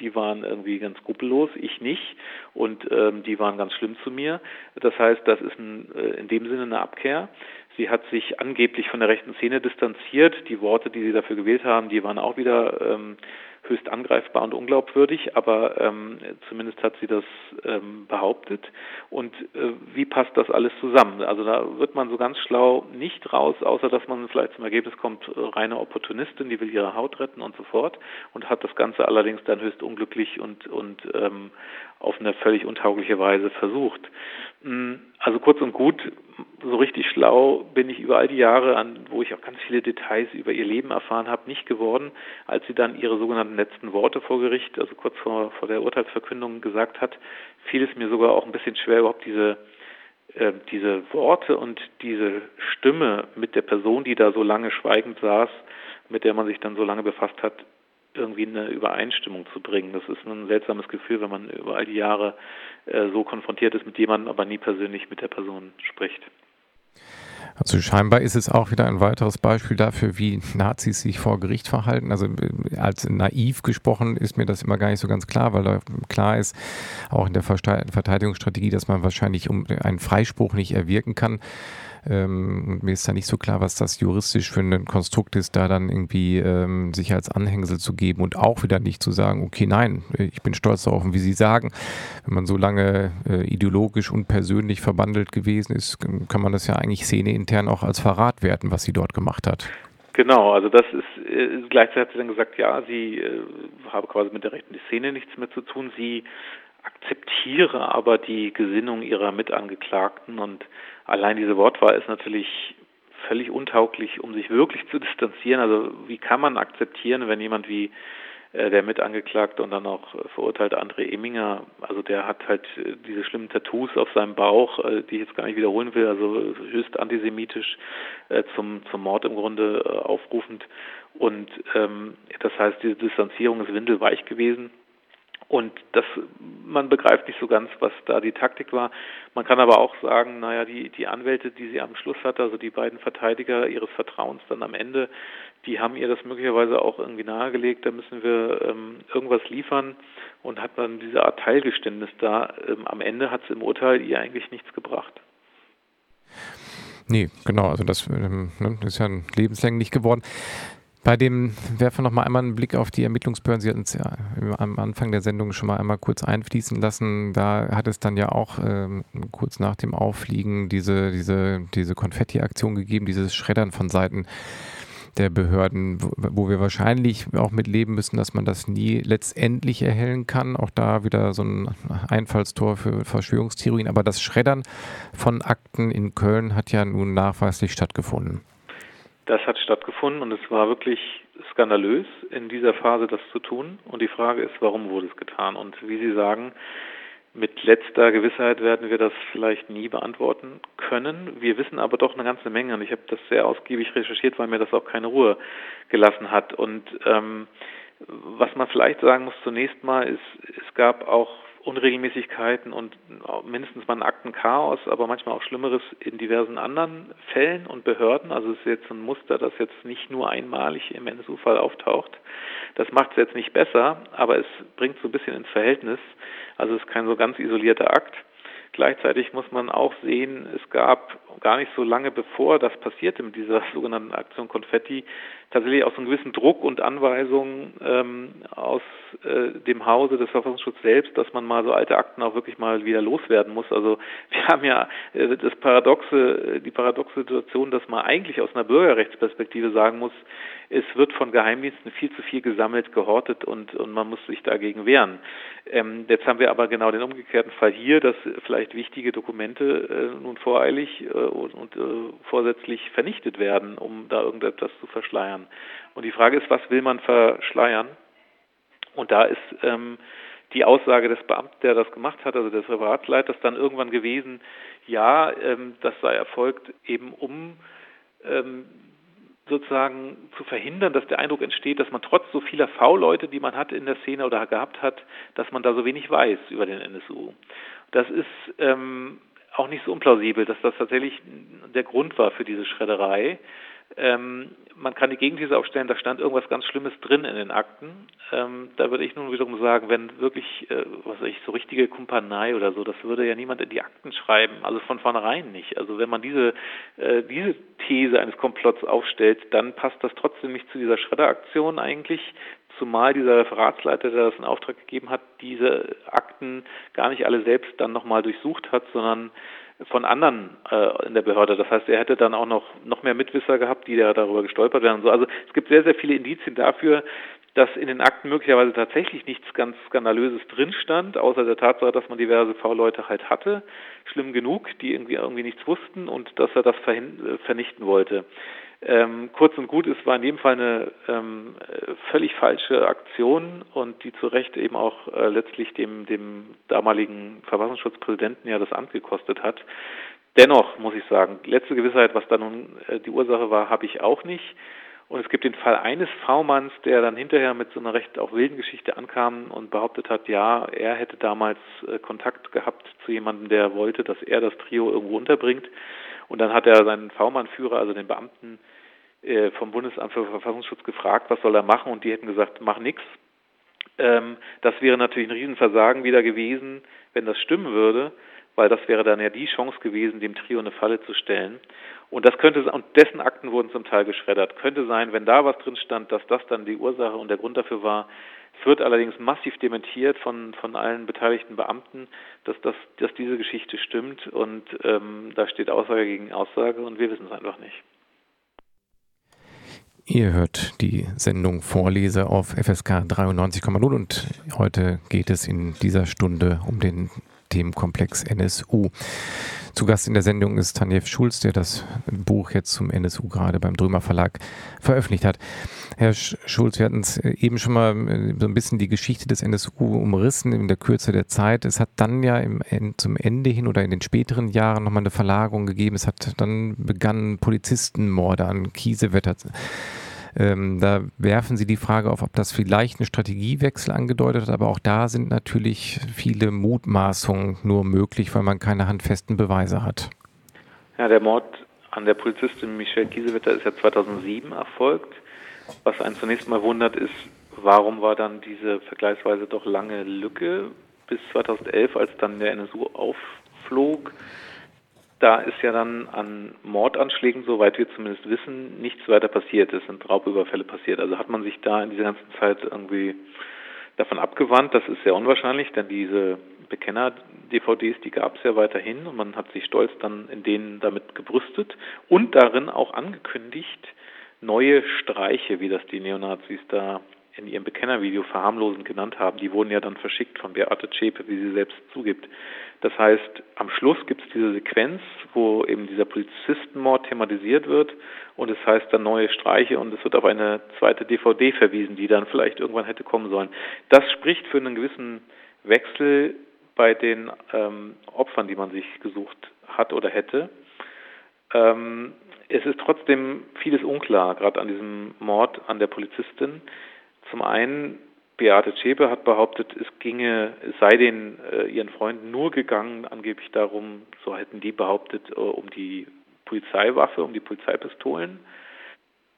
die waren irgendwie ganz skrupellos, ich nicht und ähm, die waren ganz schlimm zu mir. Das heißt, das ist ein, äh, in dem Sinne eine Abkehr. Sie hat sich angeblich von der rechten Szene distanziert. Die Worte, die sie dafür gewählt haben, die waren auch wieder ähm, höchst angreifbar und unglaubwürdig, aber ähm, zumindest hat sie das ähm, behauptet. Und äh, wie passt das alles zusammen? Also da wird man so ganz schlau nicht raus, außer dass man vielleicht zum Ergebnis kommt, äh, reine Opportunistin, die will ihre Haut retten und so fort und hat das Ganze allerdings dann höchst unglücklich und, und ähm, auf eine völlig untaugliche Weise versucht. Mm, also kurz und gut, so richtig schlau bin ich über all die Jahre, an, wo ich auch ganz viele Details über ihr Leben erfahren habe, nicht geworden, als sie dann ihre sogenannten letzten Worte vor Gericht, also kurz vor, vor der Urteilsverkündung gesagt hat, fiel es mir sogar auch ein bisschen schwer, überhaupt diese äh, diese Worte und diese Stimme mit der Person, die da so lange schweigend saß, mit der man sich dann so lange befasst hat, irgendwie eine Übereinstimmung zu bringen. Das ist ein seltsames Gefühl, wenn man über all die Jahre äh, so konfrontiert ist mit jemandem, aber nie persönlich mit der Person spricht.
Also scheinbar ist es auch wieder ein weiteres Beispiel dafür, wie Nazis sich vor Gericht verhalten. Also äh, als naiv gesprochen ist mir das immer gar nicht so ganz klar, weil da klar ist, auch in der Verteidigungsstrategie, dass man wahrscheinlich einen Freispruch nicht erwirken kann. Ähm, mir ist da nicht so klar, was das juristisch für ein Konstrukt ist, da dann irgendwie ähm, sich als Anhängsel zu geben und auch wieder nicht zu sagen, okay, nein, ich bin stolz darauf, wie Sie sagen, wenn man so lange äh, ideologisch und persönlich verbandelt gewesen ist, kann man das ja eigentlich szeneintern auch als Verrat werten, was sie dort gemacht hat.
Genau, also das ist, äh, gleichzeitig hat sie dann gesagt, ja, sie äh, habe quasi mit der rechten Szene nichts mehr zu tun, sie akzeptiere aber die Gesinnung ihrer Mitangeklagten und allein diese Wortwahl ist natürlich völlig untauglich, um sich wirklich zu distanzieren. Also wie kann man akzeptieren, wenn jemand wie äh, der Mitangeklagte und dann auch äh, verurteilt André Eminger, also der hat halt äh, diese schlimmen Tattoos auf seinem Bauch, äh, die ich jetzt gar nicht wiederholen will, also höchst antisemitisch zum, zum Mord im Grunde aufrufend. Und ähm, das heißt, diese Distanzierung ist windelweich gewesen. Und das, man begreift nicht so ganz, was da die Taktik war. Man kann aber auch sagen, naja, die, die Anwälte, die sie am Schluss hatte, also die beiden Verteidiger ihres Vertrauens dann am Ende, die haben ihr das möglicherweise auch irgendwie nahegelegt, da müssen wir ähm, irgendwas liefern und hat dann diese Art Teilgeständnis da. Ähm, am Ende hat es im Urteil ihr eigentlich nichts gebracht.
Nee, genau, also das, ähm, ne, das ist ja lebenslänglich geworden. Bei dem werfen wir noch mal einmal einen Blick auf die Ermittlungsbehörden. Sie hatten es ja am Anfang der Sendung schon mal einmal kurz einfließen lassen. Da hat es dann ja auch ähm, kurz nach dem Auffliegen diese, diese, diese Konfetti-Aktion gegeben, dieses Schreddern von Seiten der Behörden, wo, wo wir wahrscheinlich auch mit leben müssen, dass man das nie letztendlich erhellen kann. Auch da wieder so ein Einfallstor für Verschwörungstheorien. Aber das Schreddern von Akten in Köln hat ja nun nachweislich stattgefunden.
Das hat stattgefunden und es war wirklich skandalös, in dieser Phase das zu tun. Und die Frage ist, warum wurde es getan? Und wie Sie sagen, mit letzter Gewissheit werden wir das vielleicht nie beantworten können. Wir wissen aber doch eine ganze Menge und ich habe das sehr ausgiebig recherchiert, weil mir das auch keine Ruhe gelassen hat. Und ähm, was man vielleicht sagen muss zunächst mal ist, es gab auch Unregelmäßigkeiten und mindestens mal ein Aktenchaos, aber manchmal auch Schlimmeres in diversen anderen Fällen und Behörden. Also es ist jetzt ein Muster, das jetzt nicht nur einmalig im NSU-Fall auftaucht. Das macht es jetzt nicht besser, aber es bringt so ein bisschen ins Verhältnis. Also es ist kein so ganz isolierter Akt. Gleichzeitig muss man auch sehen, es gab gar nicht so lange bevor das passierte mit dieser sogenannten Aktion Konfetti tatsächlich auch so einen gewissen Druck und Anweisungen ähm, aus äh, dem Hause des Verfassungsschutzes selbst, dass man mal so alte Akten auch wirklich mal wieder loswerden muss. Also wir haben ja äh, das paradoxe, äh, die paradoxe Situation, dass man eigentlich aus einer Bürgerrechtsperspektive sagen muss, es wird von Geheimdiensten viel zu viel gesammelt, gehortet und, und man muss sich dagegen wehren. Ähm, jetzt haben wir aber genau den umgekehrten Fall hier, dass vielleicht wichtige Dokumente äh, nun voreilig äh, und, und äh, vorsätzlich vernichtet werden, um da irgendetwas zu verschleiern. Und die Frage ist, was will man verschleiern? Und da ist ähm, die Aussage des Beamten, der das gemacht hat, also des Referatsleiters, dann irgendwann gewesen, ja, ähm, das sei erfolgt eben um ähm, sozusagen zu verhindern, dass der Eindruck entsteht, dass man trotz so vieler V-Leute, die man hat in der Szene oder gehabt hat, dass man da so wenig weiß über den NSU. Das ist ähm, auch nicht so unplausibel, dass das tatsächlich der Grund war für diese Schredderei. Ähm, man kann die Gegenthese aufstellen, da stand irgendwas ganz Schlimmes drin in den Akten. Ähm, da würde ich nun wiederum sagen, wenn wirklich, äh, was weiß ich, so richtige Kumpanei oder so, das würde ja niemand in die Akten schreiben, also von vornherein nicht. Also wenn man diese, äh, diese These eines Komplotts aufstellt, dann passt das trotzdem nicht zu dieser Schredderaktion eigentlich, zumal dieser Referatsleiter, der das in Auftrag gegeben hat, diese Akten gar nicht alle selbst dann nochmal durchsucht hat, sondern von anderen äh, in der Behörde. Das heißt, er hätte dann auch noch, noch mehr Mitwisser gehabt, die da darüber gestolpert wären. So. Also es gibt sehr, sehr viele Indizien dafür, dass in den Akten möglicherweise tatsächlich nichts ganz Skandalöses drin stand, außer der Tatsache, dass man diverse V-Leute halt hatte, schlimm genug, die irgendwie irgendwie nichts wussten und dass er das äh, vernichten wollte. Ähm, kurz und gut, es war in jedem Fall eine ähm, völlig falsche Aktion und die zu Recht eben auch äh, letztlich dem, dem damaligen Verfassungsschutzpräsidenten ja das Amt gekostet hat. Dennoch muss ich sagen, letzte Gewissheit, was da nun äh, die Ursache war, habe ich auch nicht. Und es gibt den Fall eines V-Manns, der dann hinterher mit so einer recht auch wilden Geschichte ankam und behauptet hat, ja, er hätte damals äh, Kontakt gehabt zu jemandem, der wollte, dass er das Trio irgendwo unterbringt. Und dann hat er seinen V-Mann-Führer, also den Beamten äh, vom Bundesamt für Verfassungsschutz gefragt, was soll er machen, und die hätten gesagt, mach nix. Ähm, das wäre natürlich ein Riesenversagen wieder gewesen, wenn das stimmen würde, weil das wäre dann ja die Chance gewesen, dem Trio eine Falle zu stellen. Und das könnte und dessen Akten wurden zum Teil geschreddert. Könnte sein, wenn da was drin stand, dass das dann die Ursache und der Grund dafür war. Es wird allerdings massiv dementiert von von allen beteiligten Beamten, dass das dass diese Geschichte stimmt und ähm, da steht Aussage gegen Aussage und wir wissen es einfach nicht.
Ihr hört die Sendung Vorlese auf FSK 93,0 und heute geht es in dieser Stunde um den Themenkomplex NSU. Zu Gast in der Sendung ist Tanjev Schulz, der das Buch jetzt zum NSU gerade beim Drömer Verlag veröffentlicht hat. Herr Schulz, wir hatten es äh, eben schon mal äh, so ein bisschen die Geschichte des NSU umrissen in der Kürze der Zeit. Es hat dann ja im, zum Ende hin oder in den späteren Jahren nochmal eine Verlagerung gegeben. Es hat dann begannen Polizistenmorde an Kiesewetter ähm, da werfen Sie die Frage auf, ob das vielleicht einen Strategiewechsel angedeutet hat, aber auch da sind natürlich viele Mutmaßungen nur möglich, weil man keine handfesten Beweise hat.
Ja, der Mord an der Polizistin Michelle Kiesewetter ist ja 2007 erfolgt. Was einen zunächst mal wundert, ist, warum war dann diese vergleichsweise doch lange Lücke bis 2011, als dann der NSU aufflog? Da ist ja dann an Mordanschlägen, soweit wir zumindest wissen, nichts weiter passiert. Es sind Raubüberfälle passiert. Also hat man sich da in dieser ganzen Zeit irgendwie davon abgewandt. Das ist sehr unwahrscheinlich, denn diese Bekenner-DVDs, die gab es ja weiterhin und man hat sich stolz dann in denen damit gebrüstet und darin auch angekündigt, neue Streiche, wie das die Neonazis da in ihrem Bekennervideo verharmlosend genannt haben, die wurden ja dann verschickt von Beate Zschäpe, wie sie selbst zugibt. Das heißt, am Schluss gibt es diese Sequenz, wo eben dieser Polizistenmord thematisiert wird und es heißt dann neue Streiche und es wird auf eine zweite DVD verwiesen, die dann vielleicht irgendwann hätte kommen sollen. Das spricht für einen gewissen Wechsel bei den ähm, Opfern, die man sich gesucht hat oder hätte. Ähm, es ist trotzdem vieles unklar, gerade an diesem Mord an der Polizistin. Zum einen Beate Zschäpe hat behauptet, es ginge, es sei den äh, ihren Freunden nur gegangen, angeblich darum, so hätten die behauptet, äh, um die Polizeiwaffe, um die Polizeipistolen.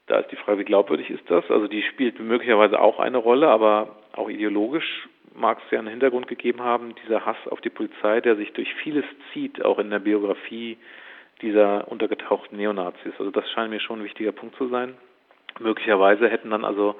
Da ist die Frage, wie glaubwürdig ist das? Also die spielt möglicherweise auch eine Rolle, aber auch ideologisch mag es ja einen Hintergrund gegeben haben, dieser Hass auf die Polizei, der sich durch vieles zieht, auch in der Biografie dieser untergetauchten Neonazis. Also das scheint mir schon ein wichtiger Punkt zu sein. Möglicherweise hätten dann also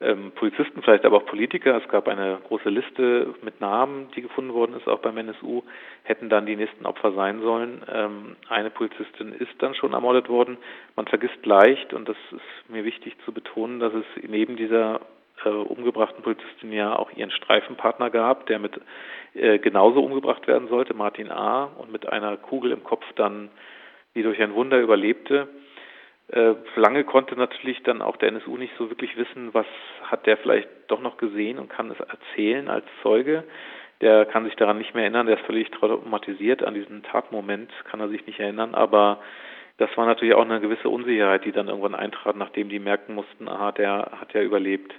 ähm, Polizisten, vielleicht aber auch Politiker. Es gab eine große Liste mit Namen, die gefunden worden ist, auch beim NSU, hätten dann die nächsten Opfer sein sollen. Ähm, eine Polizistin ist dann schon ermordet worden. Man vergisst leicht, und das ist mir wichtig zu betonen, dass es neben dieser äh, umgebrachten Polizistin ja auch ihren Streifenpartner gab, der mit äh, genauso umgebracht werden sollte, Martin A., und mit einer Kugel im Kopf dann, wie durch ein Wunder überlebte. Äh, lange konnte natürlich dann auch der NSU nicht so wirklich wissen, was hat der vielleicht doch noch gesehen und kann es erzählen als Zeuge. Der kann sich daran nicht mehr erinnern, der ist völlig traumatisiert an diesen Tatmoment, kann er sich nicht erinnern, aber das war natürlich auch eine gewisse Unsicherheit, die dann irgendwann eintrat, nachdem die merken mussten, aha, der hat ja überlebt.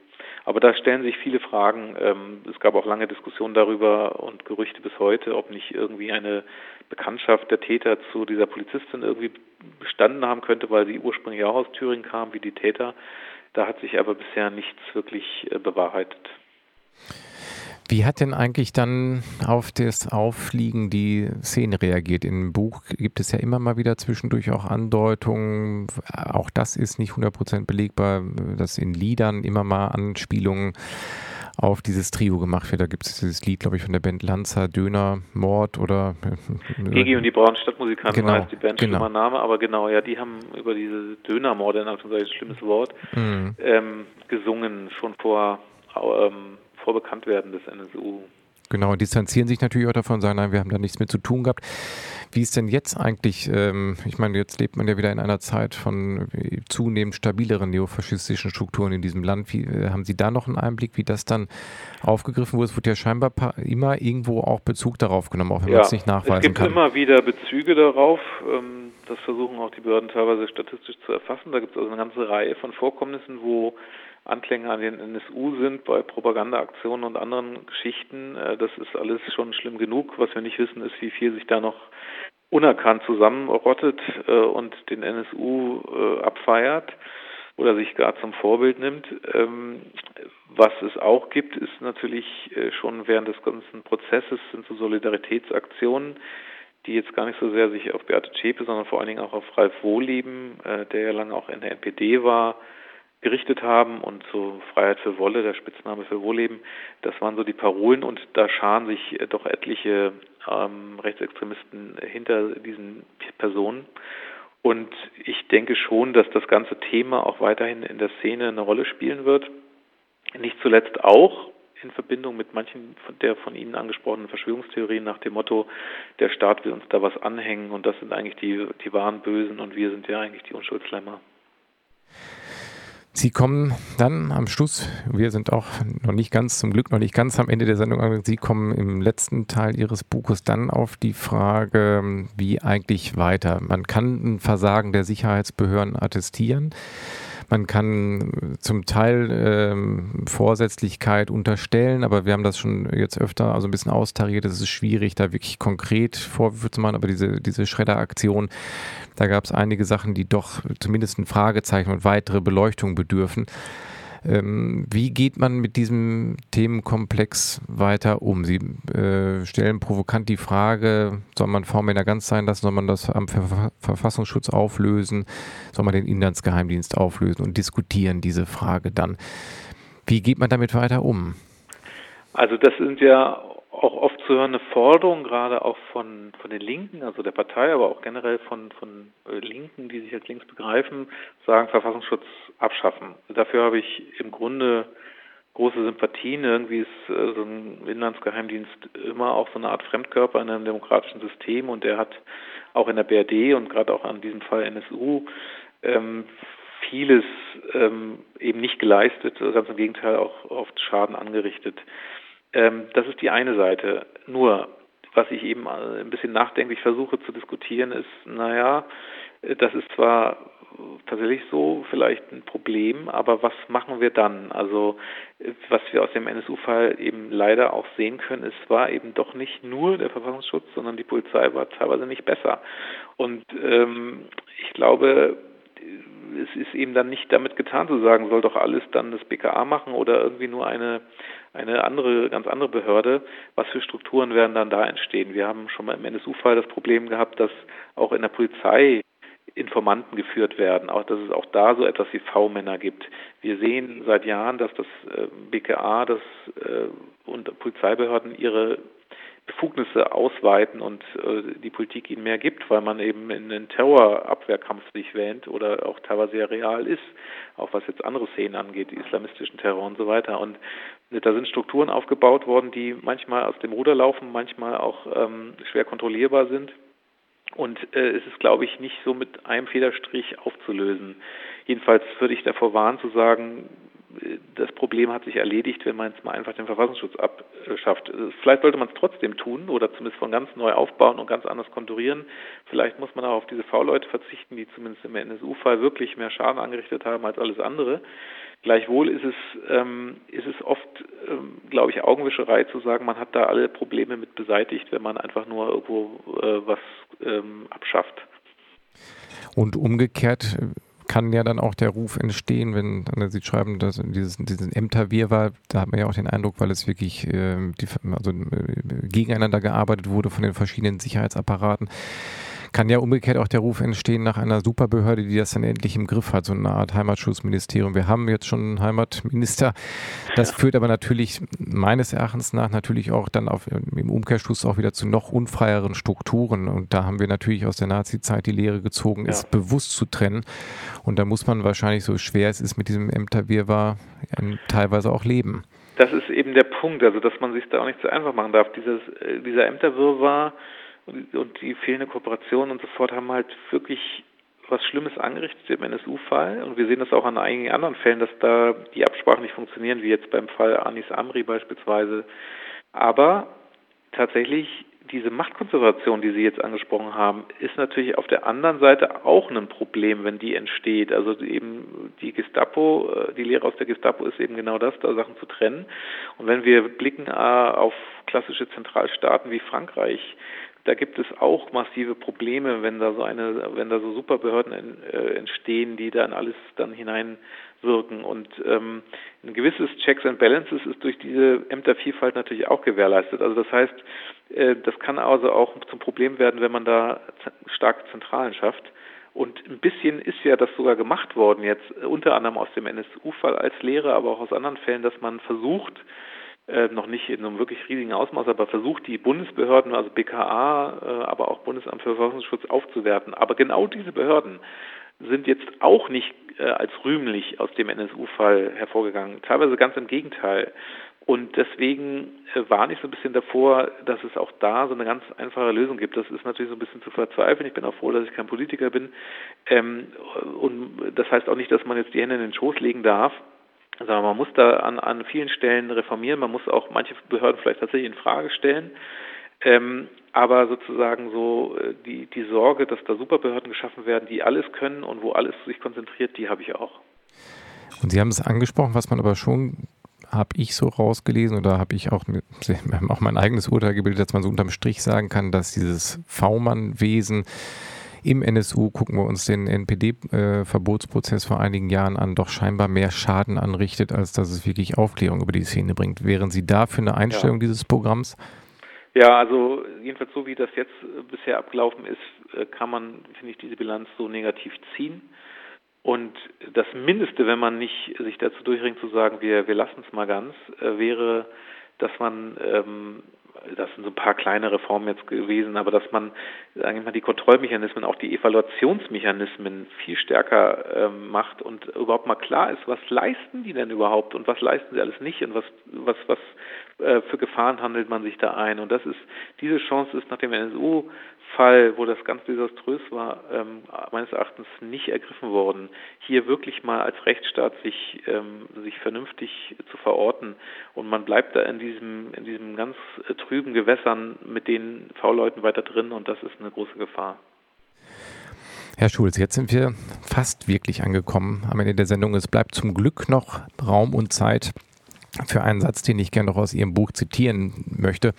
Aber da stellen sich viele Fragen. Ähm, es gab auch lange Diskussionen darüber und Gerüchte bis heute, ob nicht irgendwie eine Bekanntschaft der Täter zu dieser Polizistin irgendwie bestanden haben könnte, weil sie ursprünglich auch aus Thüringen kam, wie die Täter. Da hat sich aber bisher nichts wirklich äh, bewahrheitet.
Wie hat denn eigentlich dann auf das Auffliegen die Szene reagiert? Im Buch gibt es ja immer mal wieder zwischendurch auch Andeutungen, auch das ist nicht 100% belegbar, dass in Liedern immer mal Anspielungen auf dieses Trio gemacht wird. Da gibt es dieses Lied, glaube ich, von der Band Lanza, Döner, Mord oder...
Gigi und die braunen Stadtmusikanten genau, heißt die Band, genau. schlimmer Name, aber genau, ja, die haben über diese Dönermorde, in Anführungszeichen, ein schlimmes Wort, mhm. ähm, gesungen, schon vor... Ähm, vor Bekanntwerden des NSU.
Genau, distanzieren sich natürlich auch davon, sagen, nein, wir haben da nichts mit zu tun gehabt. Wie ist denn jetzt eigentlich, ähm, ich meine, jetzt lebt man ja wieder in einer Zeit von äh, zunehmend stabileren neofaschistischen Strukturen in diesem Land. Wie, äh, haben Sie da noch einen Einblick, wie das dann aufgegriffen wurde? Es wird ja scheinbar immer irgendwo auch Bezug darauf genommen, auch wenn ja, man es nicht nachweisen kann. Es
gibt
kann.
immer wieder Bezüge darauf. Ähm, das versuchen auch die Behörden teilweise statistisch zu erfassen. Da gibt es also eine ganze Reihe von Vorkommnissen, wo Anklänge an den NSU sind bei Propagandaaktionen und anderen Geschichten. Äh, das ist alles schon schlimm genug. Was wir nicht wissen, ist, wie viel sich da noch unerkannt zusammenrottet äh, und den NSU äh, abfeiert oder sich gar zum Vorbild nimmt. Ähm, was es auch gibt, ist natürlich schon während des ganzen Prozesses sind so Solidaritätsaktionen, die jetzt gar nicht so sehr sich auf Beate Zschäpe, sondern vor allen Dingen auch auf Ralf Wohleben, der ja lange auch in der NPD war, gerichtet haben und so Freiheit für Wolle, der Spitzname für Wohlleben, das waren so die Parolen und da scharen sich äh, doch etliche ähm, Rechtsextremisten hinter diesen Personen. Und ich denke schon, dass das ganze Thema auch weiterhin in der Szene eine Rolle spielen wird. Nicht zuletzt auch in Verbindung mit manchen der von Ihnen angesprochenen Verschwörungstheorien nach dem Motto, der Staat will uns da was anhängen und das sind eigentlich die, die wahren Bösen und wir sind ja eigentlich die Unschuldslämmer.
Sie kommen dann am Schluss, wir sind auch noch nicht ganz, zum Glück noch nicht ganz am Ende der Sendung, Sie kommen im letzten Teil Ihres Buches dann auf die Frage, wie eigentlich weiter. Man kann ein Versagen der Sicherheitsbehörden attestieren. Man kann zum Teil ähm, Vorsätzlichkeit unterstellen, aber wir haben das schon jetzt öfter also ein bisschen austariert. Es ist schwierig, da wirklich konkret Vorwürfe zu machen, aber diese, diese Schredderaktion, da gab es einige Sachen, die doch zumindest ein Fragezeichen und weitere Beleuchtung bedürfen. Ähm, wie geht man mit diesem Themenkomplex weiter um? Sie äh, stellen provokant die Frage, soll man V-Männer ganz sein lassen, soll man das am Ver Verfassungsschutz auflösen, soll man den Inlandsgeheimdienst auflösen und diskutieren diese Frage dann. Wie geht man damit weiter um?
Also das sind ja auch oft zu hörende Forderung, gerade auch von, von den Linken, also der Partei, aber auch generell von, von äh, Linken, die sich als links begreifen, sagen, Verfassungsschutz abschaffen. Dafür habe ich im Grunde große Sympathien. Irgendwie ist äh, so ein Inlandsgeheimdienst immer auch so eine Art Fremdkörper in einem demokratischen System und der hat auch in der BRD und gerade auch an diesem Fall NSU ähm, vieles ähm, eben nicht geleistet, ganz im Gegenteil auch oft Schaden angerichtet. Ähm, das ist die eine Seite. Nur, was ich eben äh, ein bisschen nachdenklich versuche zu diskutieren, ist, naja, äh, das ist zwar tatsächlich so vielleicht ein Problem, aber was machen wir dann? Also äh, was wir aus dem NSU-Fall eben leider auch sehen können, es war eben doch nicht nur der Verfassungsschutz, sondern die Polizei war teilweise nicht besser. Und ähm, ich glaube, es ist eben dann nicht damit getan zu sagen, soll doch alles dann das BKA machen oder irgendwie nur eine, eine andere, ganz andere Behörde. Was für Strukturen werden dann da entstehen? Wir haben schon mal im NSU-Fall das Problem gehabt, dass auch in der Polizei Informanten geführt werden, auch dass es auch da so etwas wie V-Männer gibt. Wir sehen seit Jahren, dass das äh, BKA das, äh, und Polizeibehörden ihre Befugnisse ausweiten und äh, die Politik ihnen mehr gibt, weil man eben in den Terrorabwehrkampf sich wähnt oder auch teilweise sehr real ist, auch was jetzt andere Szenen angeht, islamistischen Terror und so weiter. Und da sind Strukturen aufgebaut worden, die manchmal aus dem Ruder laufen, manchmal auch ähm, schwer kontrollierbar sind. Und äh, es ist, glaube ich, nicht so mit einem Federstrich aufzulösen. Jedenfalls würde ich davor warnen zu sagen, das Problem hat sich erledigt, wenn man jetzt mal einfach den Verfassungsschutz abschafft. Vielleicht sollte man es trotzdem tun oder zumindest von ganz neu aufbauen und ganz anders konturieren. Vielleicht muss man auch auf diese V-Leute verzichten, die zumindest im NSU-Fall wirklich mehr Schaden angerichtet haben als alles andere. Gleichwohl ist es, ähm, ist es oft, ähm, glaube ich, Augenwischerei zu sagen, man hat da alle Probleme mit beseitigt, wenn man einfach nur irgendwo äh, was ähm, abschafft.
Und umgekehrt kann ja dann auch der Ruf entstehen, wenn Sie schreiben, dass dieses, diesen Ämterwirrwarr, da hat man ja auch den Eindruck, weil es wirklich äh, die, also, äh, gegeneinander gearbeitet wurde von den verschiedenen Sicherheitsapparaten kann ja umgekehrt auch der Ruf entstehen nach einer Superbehörde, die das dann endlich im Griff hat, so eine Art Heimatschutzministerium. Wir haben jetzt schon einen Heimatminister. Das ja. führt aber natürlich meines Erachtens nach natürlich auch dann auf, im Umkehrschluss auch wieder zu noch unfreieren Strukturen. Und da haben wir natürlich aus der Nazi-Zeit die Lehre gezogen, ja. es bewusst zu trennen. Und da muss man wahrscheinlich, so schwer es ist mit diesem Ämterwirrwarr, teilweise auch leben.
Das ist eben der Punkt, also dass man sich da auch nicht so einfach machen darf. Dieses, äh, dieser Ämterwirrwarr und, und die fehlende Kooperation und so fort haben halt wirklich was Schlimmes angerichtet im NSU-Fall. Und wir sehen das auch an einigen anderen Fällen, dass da die Absprachen nicht funktionieren, wie jetzt beim Fall Anis Amri beispielsweise. Aber tatsächlich diese Machtkonzentration, die Sie jetzt angesprochen haben, ist natürlich auf der anderen Seite auch ein Problem, wenn die entsteht. Also eben die Gestapo, äh, die Lehre aus der Gestapo ist eben genau das, da Sachen zu trennen. Und wenn wir blicken äh, auf klassische Zentralstaaten wie Frankreich, da gibt es auch massive Probleme, wenn da so eine, wenn da so Superbehörden in, äh, entstehen, die da in alles dann hineinwirken. Und ähm, ein gewisses Checks and Balances ist durch diese Ämtervielfalt natürlich auch gewährleistet. Also das heißt, äh, das kann also auch zum Problem werden, wenn man da starke Zentralen schafft. Und ein bisschen ist ja das sogar gemacht worden jetzt, unter anderem aus dem NSU-Fall als Lehre, aber auch aus anderen Fällen, dass man versucht, äh, noch nicht in einem wirklich riesigen Ausmaß, aber versucht die Bundesbehörden, also BKA, äh, aber auch Bundesamt für Verfassungsschutz aufzuwerten. Aber genau diese Behörden sind jetzt auch nicht äh, als rühmlich aus dem NSU-Fall hervorgegangen. Teilweise ganz im Gegenteil. Und deswegen äh, warne ich so ein bisschen davor, dass es auch da so eine ganz einfache Lösung gibt. Das ist natürlich so ein bisschen zu verzweifeln. Ich bin auch froh, dass ich kein Politiker bin. Ähm, und das heißt auch nicht, dass man jetzt die Hände in den Schoß legen darf. Also man muss da an, an vielen Stellen reformieren. Man muss auch manche Behörden vielleicht tatsächlich in Frage stellen. Ähm, aber sozusagen so äh, die, die Sorge, dass da Superbehörden geschaffen werden, die alles können und wo alles sich konzentriert, die habe ich auch.
Und Sie haben es angesprochen, was man aber schon habe ich so rausgelesen oder habe ich auch, auch mein eigenes Urteil gebildet, dass man so unterm Strich sagen kann, dass dieses V-Mann-Wesen im NSU, gucken wir uns den NPD-Verbotsprozess vor einigen Jahren an, doch scheinbar mehr Schaden anrichtet, als dass es wirklich Aufklärung über die Szene bringt. Wären Sie da für eine Einstellung ja. dieses Programms?
Ja, also jedenfalls so wie das jetzt bisher abgelaufen ist, äh, kann man, finde ich, diese Bilanz so negativ ziehen. Und das Mindeste, wenn man nicht sich dazu durchringt zu sagen, wir, wir lassen es mal ganz, äh, wäre, dass man ähm, das sind so ein paar kleine Reformen jetzt gewesen, aber dass man, sagen wir mal, die Kontrollmechanismen, auch die Evaluationsmechanismen viel stärker ähm, macht und überhaupt mal klar ist, was leisten die denn überhaupt und was leisten sie alles nicht und was, was, was äh, für Gefahren handelt man sich da ein. Und das ist, diese Chance ist nach dem NSU-Fall, wo das ganz desaströs war, ähm, meines Erachtens nicht ergriffen worden, hier wirklich mal als Rechtsstaat sich, ähm, sich vernünftig zu verorten. Und man bleibt da in diesem, in diesem ganz äh, trüben Gewässern mit den V-Leuten weiter drin und das ist eine große Gefahr.
Herr Schulz, jetzt sind wir fast wirklich angekommen am Ende der Sendung. Es bleibt zum Glück noch Raum und Zeit für einen Satz, den ich gerne noch aus Ihrem Buch zitieren möchte.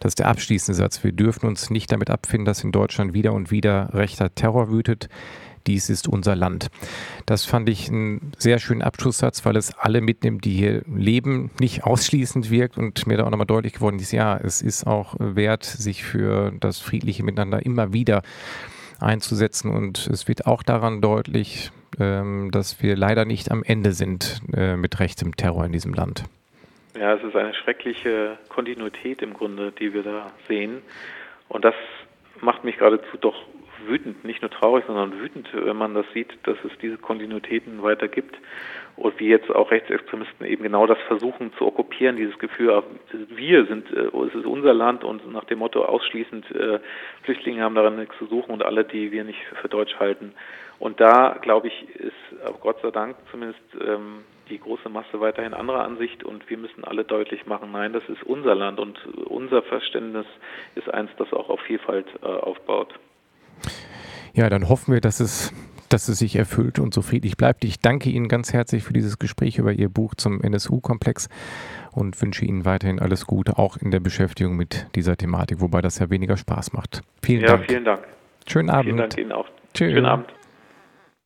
Das ist der abschließende Satz. Wir dürfen uns nicht damit abfinden, dass in Deutschland wieder und wieder rechter Terror wütet. Dies ist unser Land. Das fand ich einen sehr schönen Abschlusssatz, weil es alle mitnimmt, die hier leben, nicht ausschließend wirkt und mir da auch nochmal deutlich geworden ist, ja, es ist auch wert, sich für das friedliche Miteinander immer wieder einzusetzen und es wird auch daran deutlich, dass wir leider nicht am Ende sind äh, mit rechtsem Terror in diesem Land.
Ja, es ist eine schreckliche Kontinuität im Grunde, die wir da sehen. Und das macht mich geradezu doch wütend, nicht nur traurig, sondern wütend, wenn man das sieht, dass es diese Kontinuitäten weiter gibt und wie jetzt auch Rechtsextremisten eben genau das versuchen zu okkupieren, dieses Gefühl, ah, wir sind, äh, es ist unser Land und nach dem Motto ausschließend äh, Flüchtlinge haben daran nichts zu suchen und alle, die wir nicht für deutsch halten. Und da, glaube ich, ist Gott sei Dank zumindest ähm, die große Masse weiterhin anderer Ansicht und wir müssen alle deutlich machen, nein, das ist unser Land und unser Verständnis ist eins, das auch auf Vielfalt äh, aufbaut.
Ja, dann hoffen wir, dass es, dass es sich erfüllt und so friedlich bleibt. Ich danke Ihnen ganz herzlich für dieses Gespräch über Ihr Buch zum NSU-Komplex und wünsche Ihnen weiterhin alles Gute, auch in der Beschäftigung mit dieser Thematik, wobei das ja weniger Spaß macht. Vielen ja, Dank.
Vielen Dank.
Schönen Abend.
Vielen Dank Ihnen auch. Tschüss. Schönen Abend.